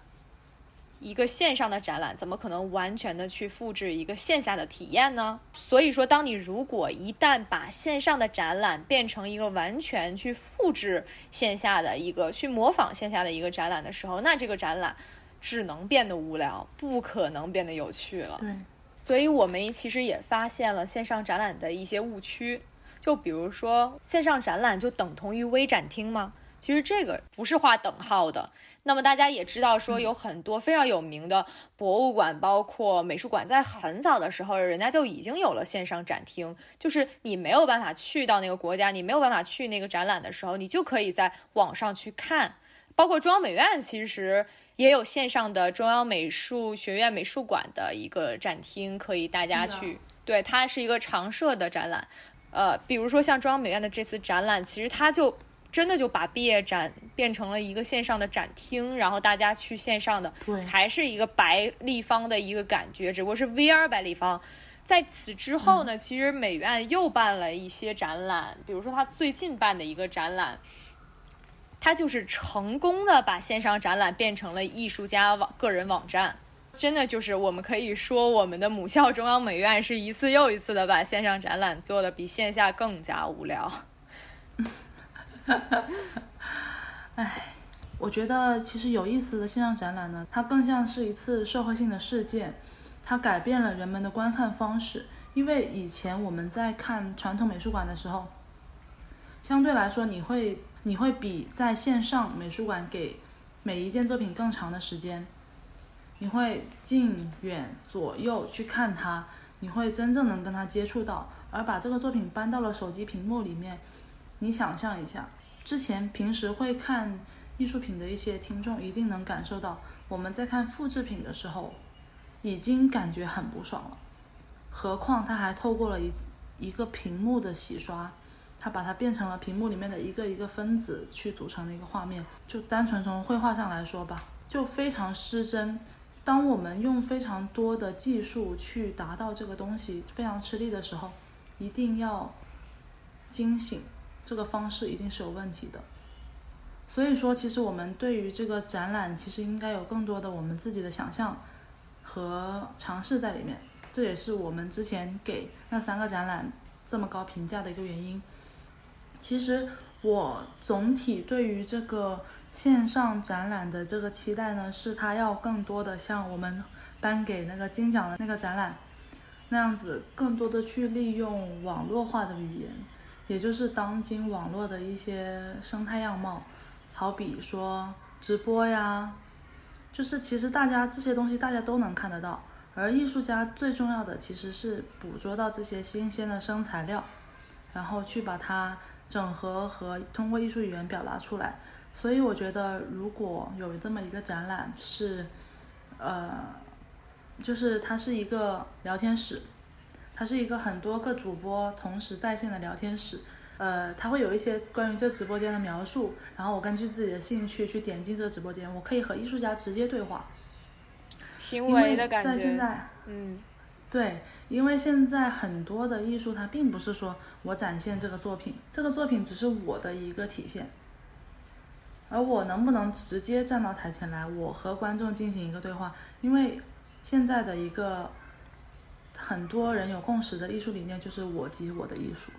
一个线上的展览怎么可能完全的去复制一个线下的体验呢？所以说，当你如果一旦把线上的展览变成一个完全去复制线下的一个去模仿线下的一个展览的时候，那这个展览只能变得无聊，不可能变得有趣了。对，所以我们其实也发现了线上展览的一些误区，就比如说线上展览就等同于微展厅吗？其实这个不是画等号的。那么大家也知道，说有很多非常有名的博物馆，包括美术馆，在很早的时候，人家就已经有了线上展厅。就是你没有办法去到那个国家，你没有办法去那个展览的时候，你就可以在网上去看。包括中央美院其实也有线上的中央美术学院美术馆的一个展厅，可以大家去。对，它是一个常设的展览。呃，比如说像中央美院的这次展览，其实它就真的就把毕业展变成了一个线上的展厅，然后大家去线上的，对还是一个白立方的一个感觉，只不过是 VR 白立方。在此之后呢，其实美院又办了一些展览，比如说他最近办的一个展览，他就是成功的把线上展览变成了艺术家网个人网站。真的就是，我们可以说，我们的母校中央美院是一次又一次的把线上展览做的比线下更加无聊。哎我觉得其实有意思的线上展览呢，它更像是一次社会性的事件，它改变了人们的观看方式。因为以前我们在看传统美术馆的时候，相对来说你会你会比在线上美术馆给每一件作品更长的时间，你会近远左右去看它，你会真正能跟它接触到。而把这个作品搬到了手机屏幕里面，你想象一下，之前平时会看艺术品的一些听众一定能感受到，我们在看复制品的时候，已经感觉很不爽了，何况它还透过了一一个屏幕的洗刷，它把它变成了屏幕里面的一个一个分子去组成的一个画面。就单纯从绘画上来说吧，就非常失真。当我们用非常多的技术去达到这个东西，非常吃力的时候，一定要惊醒，这个方式一定是有问题的。所以说，其实我们对于这个展览，其实应该有更多的我们自己的想象和尝试在里面。这也是我们之前给那三个展览这么高评价的一个原因。其实我总体对于这个线上展览的这个期待呢，是它要更多的像我们颁给那个金奖的那个展览那样子，更多的去利用网络化的语言，也就是当今网络的一些生态样貌。好比说直播呀，就是其实大家这些东西大家都能看得到，而艺术家最重要的其实是捕捉到这些新鲜的生材料，然后去把它整合和通过艺术语言表达出来。所以我觉得，如果有这么一个展览是，呃，就是它是一个聊天室，它是一个很多个主播同时在线的聊天室。呃，它会有一些关于这直播间的描述，然后我根据自己的兴趣去点进这个直播间，我可以和艺术家直接对话。行为的感觉，在现在，嗯，对，因为现在很多的艺术，它并不是说我展现这个作品，这个作品只是我的一个体现，而我能不能直接站到台前来，我和观众进行一个对话，因为现在的一个很多人有共识的艺术理念就是我即我的艺术，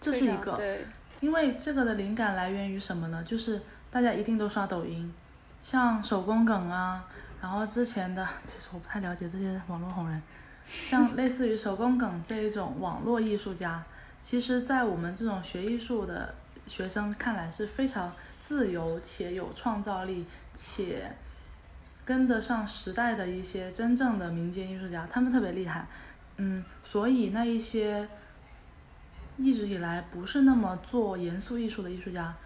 这是一个，对，因为这个的灵感来源于什么呢？就是大家一定都刷抖音，像手工梗啊，然后之前的其实我不太了解这些网络红人，像类似于手工梗这一种网络艺术家，其实在我们这种学艺术的学生看来是非常自由且有创造力，且跟得上时代的一些真正的民间艺术家，他们特别厉害。嗯，所以那一些一直以来不是那么做严肃艺术的艺术家，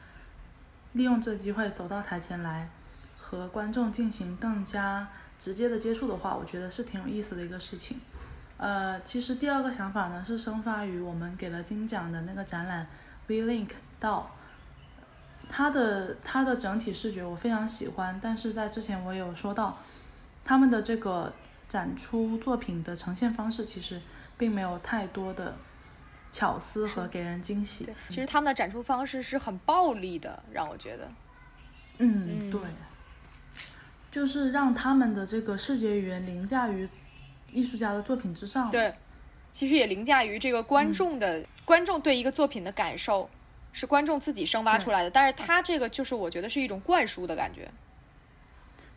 利用这机会走到台前来，和观众进行更加直接的接触的话，我觉得是挺有意思的一个事情。呃，其实第二个想法呢，是生发于我们给了金奖的那个展览 V Link 到，它的它的整体视觉我非常喜欢，但是在之前我有说到，他们的这个展出作品的呈现方式其实并没有太多的巧思和给人惊喜。其实他们的展出方式是很暴力的，让我觉得。嗯，嗯对，就是让他们的这个视觉语言凌驾于艺术家的作品之上。，对，其实也凌驾于这个观众的、观众对一个作品的感受，是观众自己生发出来的。但是他这个就是我觉得是一种灌输的感觉。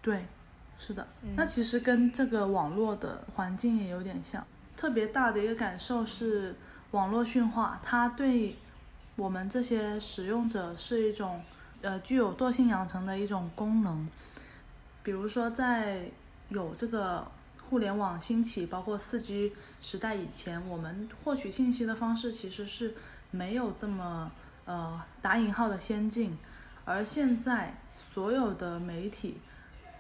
对，是的。嗯那其实跟这个网络的环境也有点像。特别大的一个感受是，网络驯化，它对我们这些使用者是一种呃具有惰性养成的一种功能。比如说，在有这个互联网兴起，包括四 G 时代以前，我们获取信息的方式其实是没有这么呃打引号的先进，而现在所有的媒体，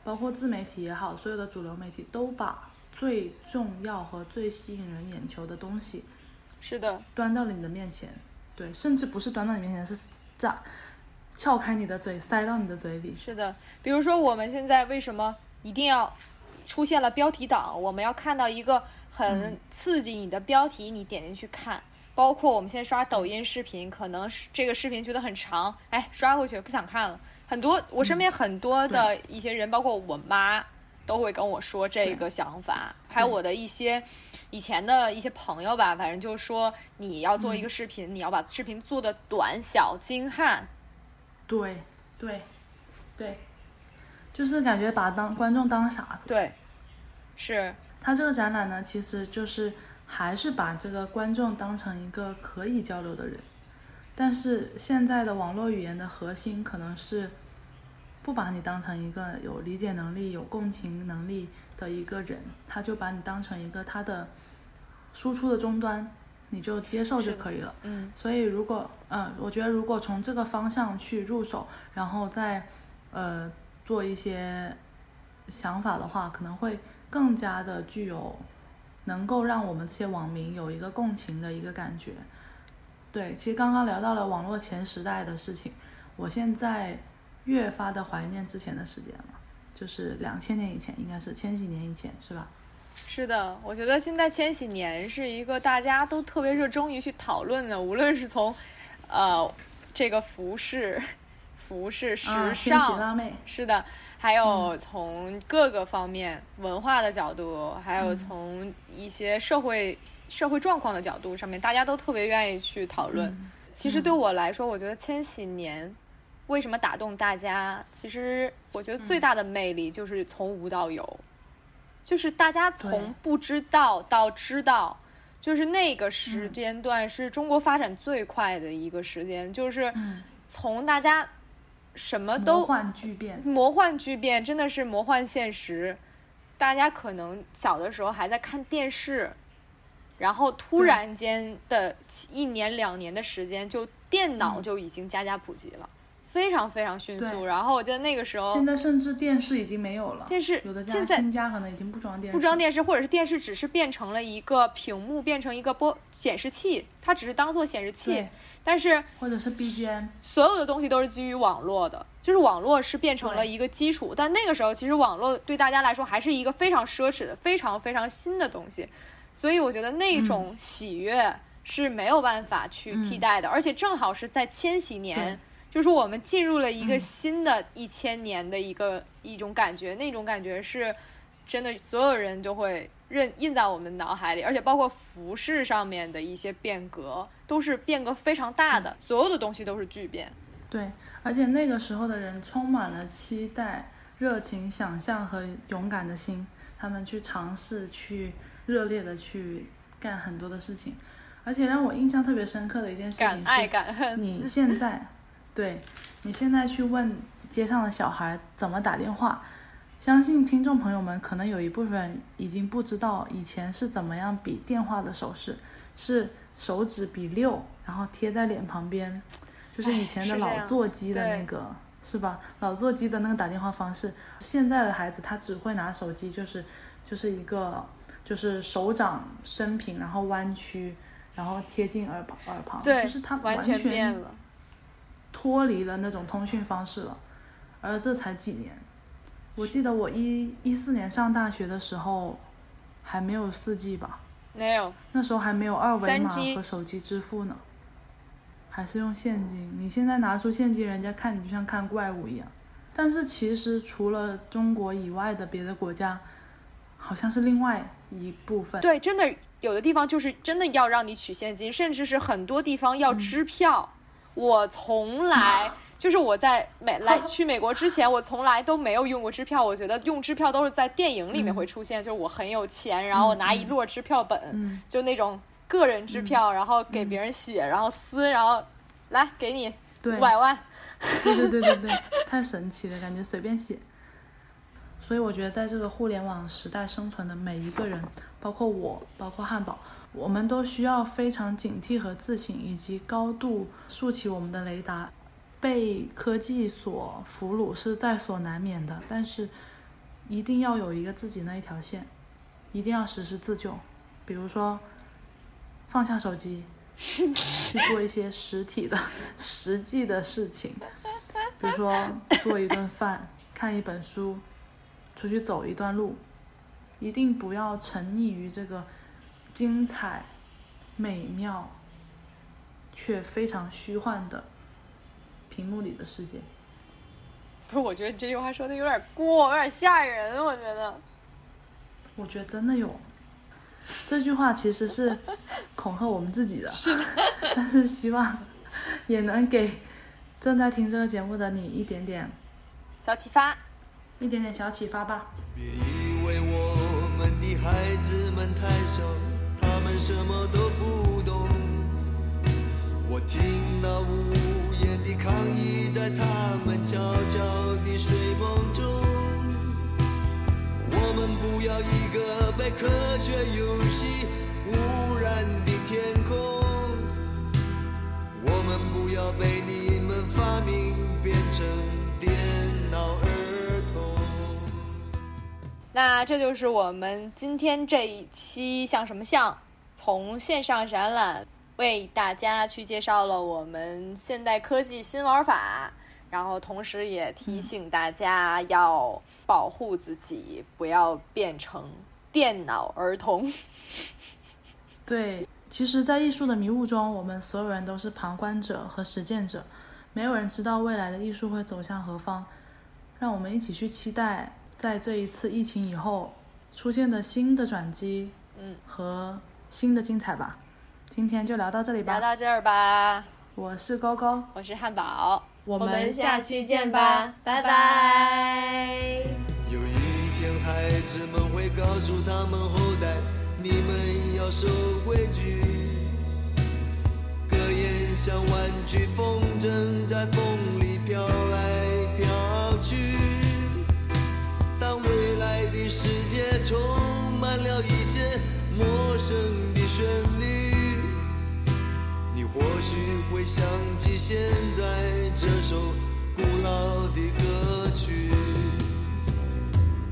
包括自媒体也好，所有的主流媒体都把最重要和最吸引人眼球的东西是的，端到了你的面前，对，甚至不是端到你面前，是炸撬开你的嘴，塞到你的嘴里。是的。比如说我们现在为什么一定要出现了标题党？我们要看到一个很刺激你的标题，你点进去看。包括我们现在刷抖音视频，可能是这个视频觉得很长，哎，刷过去不想看了。很多我身边很多的一些人，包括我妈，都会跟我说这个想法。还有我的一些以前的一些朋友吧，反正就是说你要做一个视频，你要把视频做的短小精悍。对，对，对，就是感觉把当观众当傻子。对，是他这个展览呢，其实就是还是把这个观众当成一个可以交流的人，但是现在的网络语言的核心可能是不把你当成一个有理解能力、有共情能力的一个人，他就把你当成一个他的输出的终端，你就接受就可以了。嗯，所以如果，嗯、我觉得如果从这个方向去入手，然后再呃做一些想法的话，可能会更加的具有能够让我们这些网民有一个共情的一个感觉。对，其实刚刚聊到了网络前时代的事情，我现在越发的怀念之前的时间了，就是两千年以前，应该是千禧年以前，是吧？是的，我觉得现在千禧年是一个大家都特别热衷于去讨论的，无论是从呃这个服饰、服是、时尚，辣妹，是的，还有从各个方面文化的角度，还有从一些社会社会状况的角度上面，大家都特别愿意去讨论。其实对我来说，我觉得千禧年为什么打动大家？其实我觉得最大的魅力就是从无到有，就是大家从不知道到知道。就是那个时间段是中国发展最快的一个时间，就是嗯，从大家什么都魔幻巨变，魔幻巨变，真的是魔幻现实。大家可能小的时候还在看电视，然后突然间的一年两年的时间，就电脑嗯就已经家家普及了，非常非常迅速。然后我记得那个时候现，在甚至电视已经没有了，电视有的家现在新家可能已经不装电视，不装电视，或者是电视只是变成了一个屏幕，变成一个播显示器，它只是当做显示器对，但是或者是 BGM，所有的东西都是基于网络的，就是网络是变成了一个基础，但那个时候其实网络对大家来说还是一个非常奢侈的、非常非常新的东西，所以我觉得那种喜悦是没有办法去替代的，而且正好是在千禧年，就是我们进入了一个新的一千年的一个一种感觉，那种感觉是真的，所有人就会认印在我们脑海里，而且包括服饰上面的一些变革，都是变革非常大的，所有的东西都是巨变。对，而且那个时候的人充满了期待、热情、想象和勇敢的心，他们去尝试、去热烈的去干很多的事情。而且让我印象特别深刻的一件事情是，敢爱敢恨。你现在，对你现在去问街上的小孩怎么打电话，相信听众朋友们可能有一部分人已经不知道以前是怎么样比电话的手势，是手指比六，然后贴在脸旁边。就是以前的老座机的那个，是吧？老座机的那个打电话方式，现在的孩子他只会拿手机，就是就是一个就是手掌伸平，然后弯曲，然后贴近耳耳旁，就是他完全脱离了那种通讯方式了。而这才几年，我记得我一一四年上大学的时候，还没有四 G 吧？没有，那时候还没有二维码和手机支付呢。还是用现金？你现在拿出现金，人家看你就像看怪物一样。但是其实除了中国以外的别的国家，好像是另外一部分。对，真的有的地方就是真的要让你取现金，甚至是很多地方要支票。我从来 就是我在美来 去美国之前，我从来都没有用过支票。我觉得用支票都是在电影里面会出现，就是我很有钱，然后我拿一摞支票本，就那种。个人支票，然后给别人写，然后撕，然后来给你五百万。对对对对对，太神奇了，感觉随便写。所以我觉得，在这个互联网时代生存的每一个人，包括我，包括汉堡，我们都需要非常警惕和自省，以及高度竖起我们的雷达。被科技所俘虏是在所难免的，但是一定要有一个自己那一条线，一定要实施自救。比如说。放下手机，去做一些实体的、实际的事情，比如说做一顿饭、看一本书、出去走一段路，一定不要沉溺于这个精彩、美妙却非常虚幻的屏幕里的世界。不是，我觉得你这句话说的有点过，有点吓人。我觉得，我觉得真的有。这句话其实是 恐吓我们自己的，但是希望也能给正在听这个节目的你一点点小启发，一点点小启发吧。别以为我们的孩子们太小，他们什么都不懂。我听到无言的抗议在他们悄悄的睡梦中。我们不要一个被科学游戏污染的天空，我们不要被你们发明变成电脑儿童。那这就是我们今天这一期像什么像，从线上展览为大家去介绍了我们现代科技新玩法。然后，同时也提醒大家要保护自己，不要变成电脑儿童。对，其实，在艺术的迷雾中，我们所有人都是旁观者和实践者，没有人知道未来的艺术会走向何方。让我们一起去期待，在这一次疫情以后出现的新的转机，嗯，和新的精彩吧。今天就聊到这里吧。聊到这儿吧。我是高高，我是汉堡。我们下期见吧，拜拜。有一天，孩子们会告诉他们后代，你们要守规矩。格言像玩具风筝，在风里飘来飘去。当未来的世界充满了一些陌生的旋律。或许会想起现在这首古老的歌曲，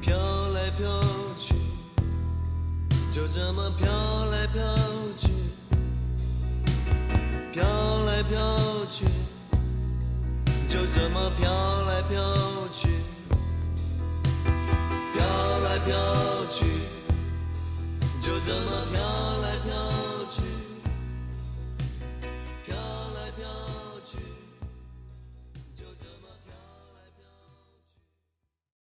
飘来飘去，就这么飘来飘去，飘来飘去，就这么飘来飘去，飘来飘去，就这么飘来飘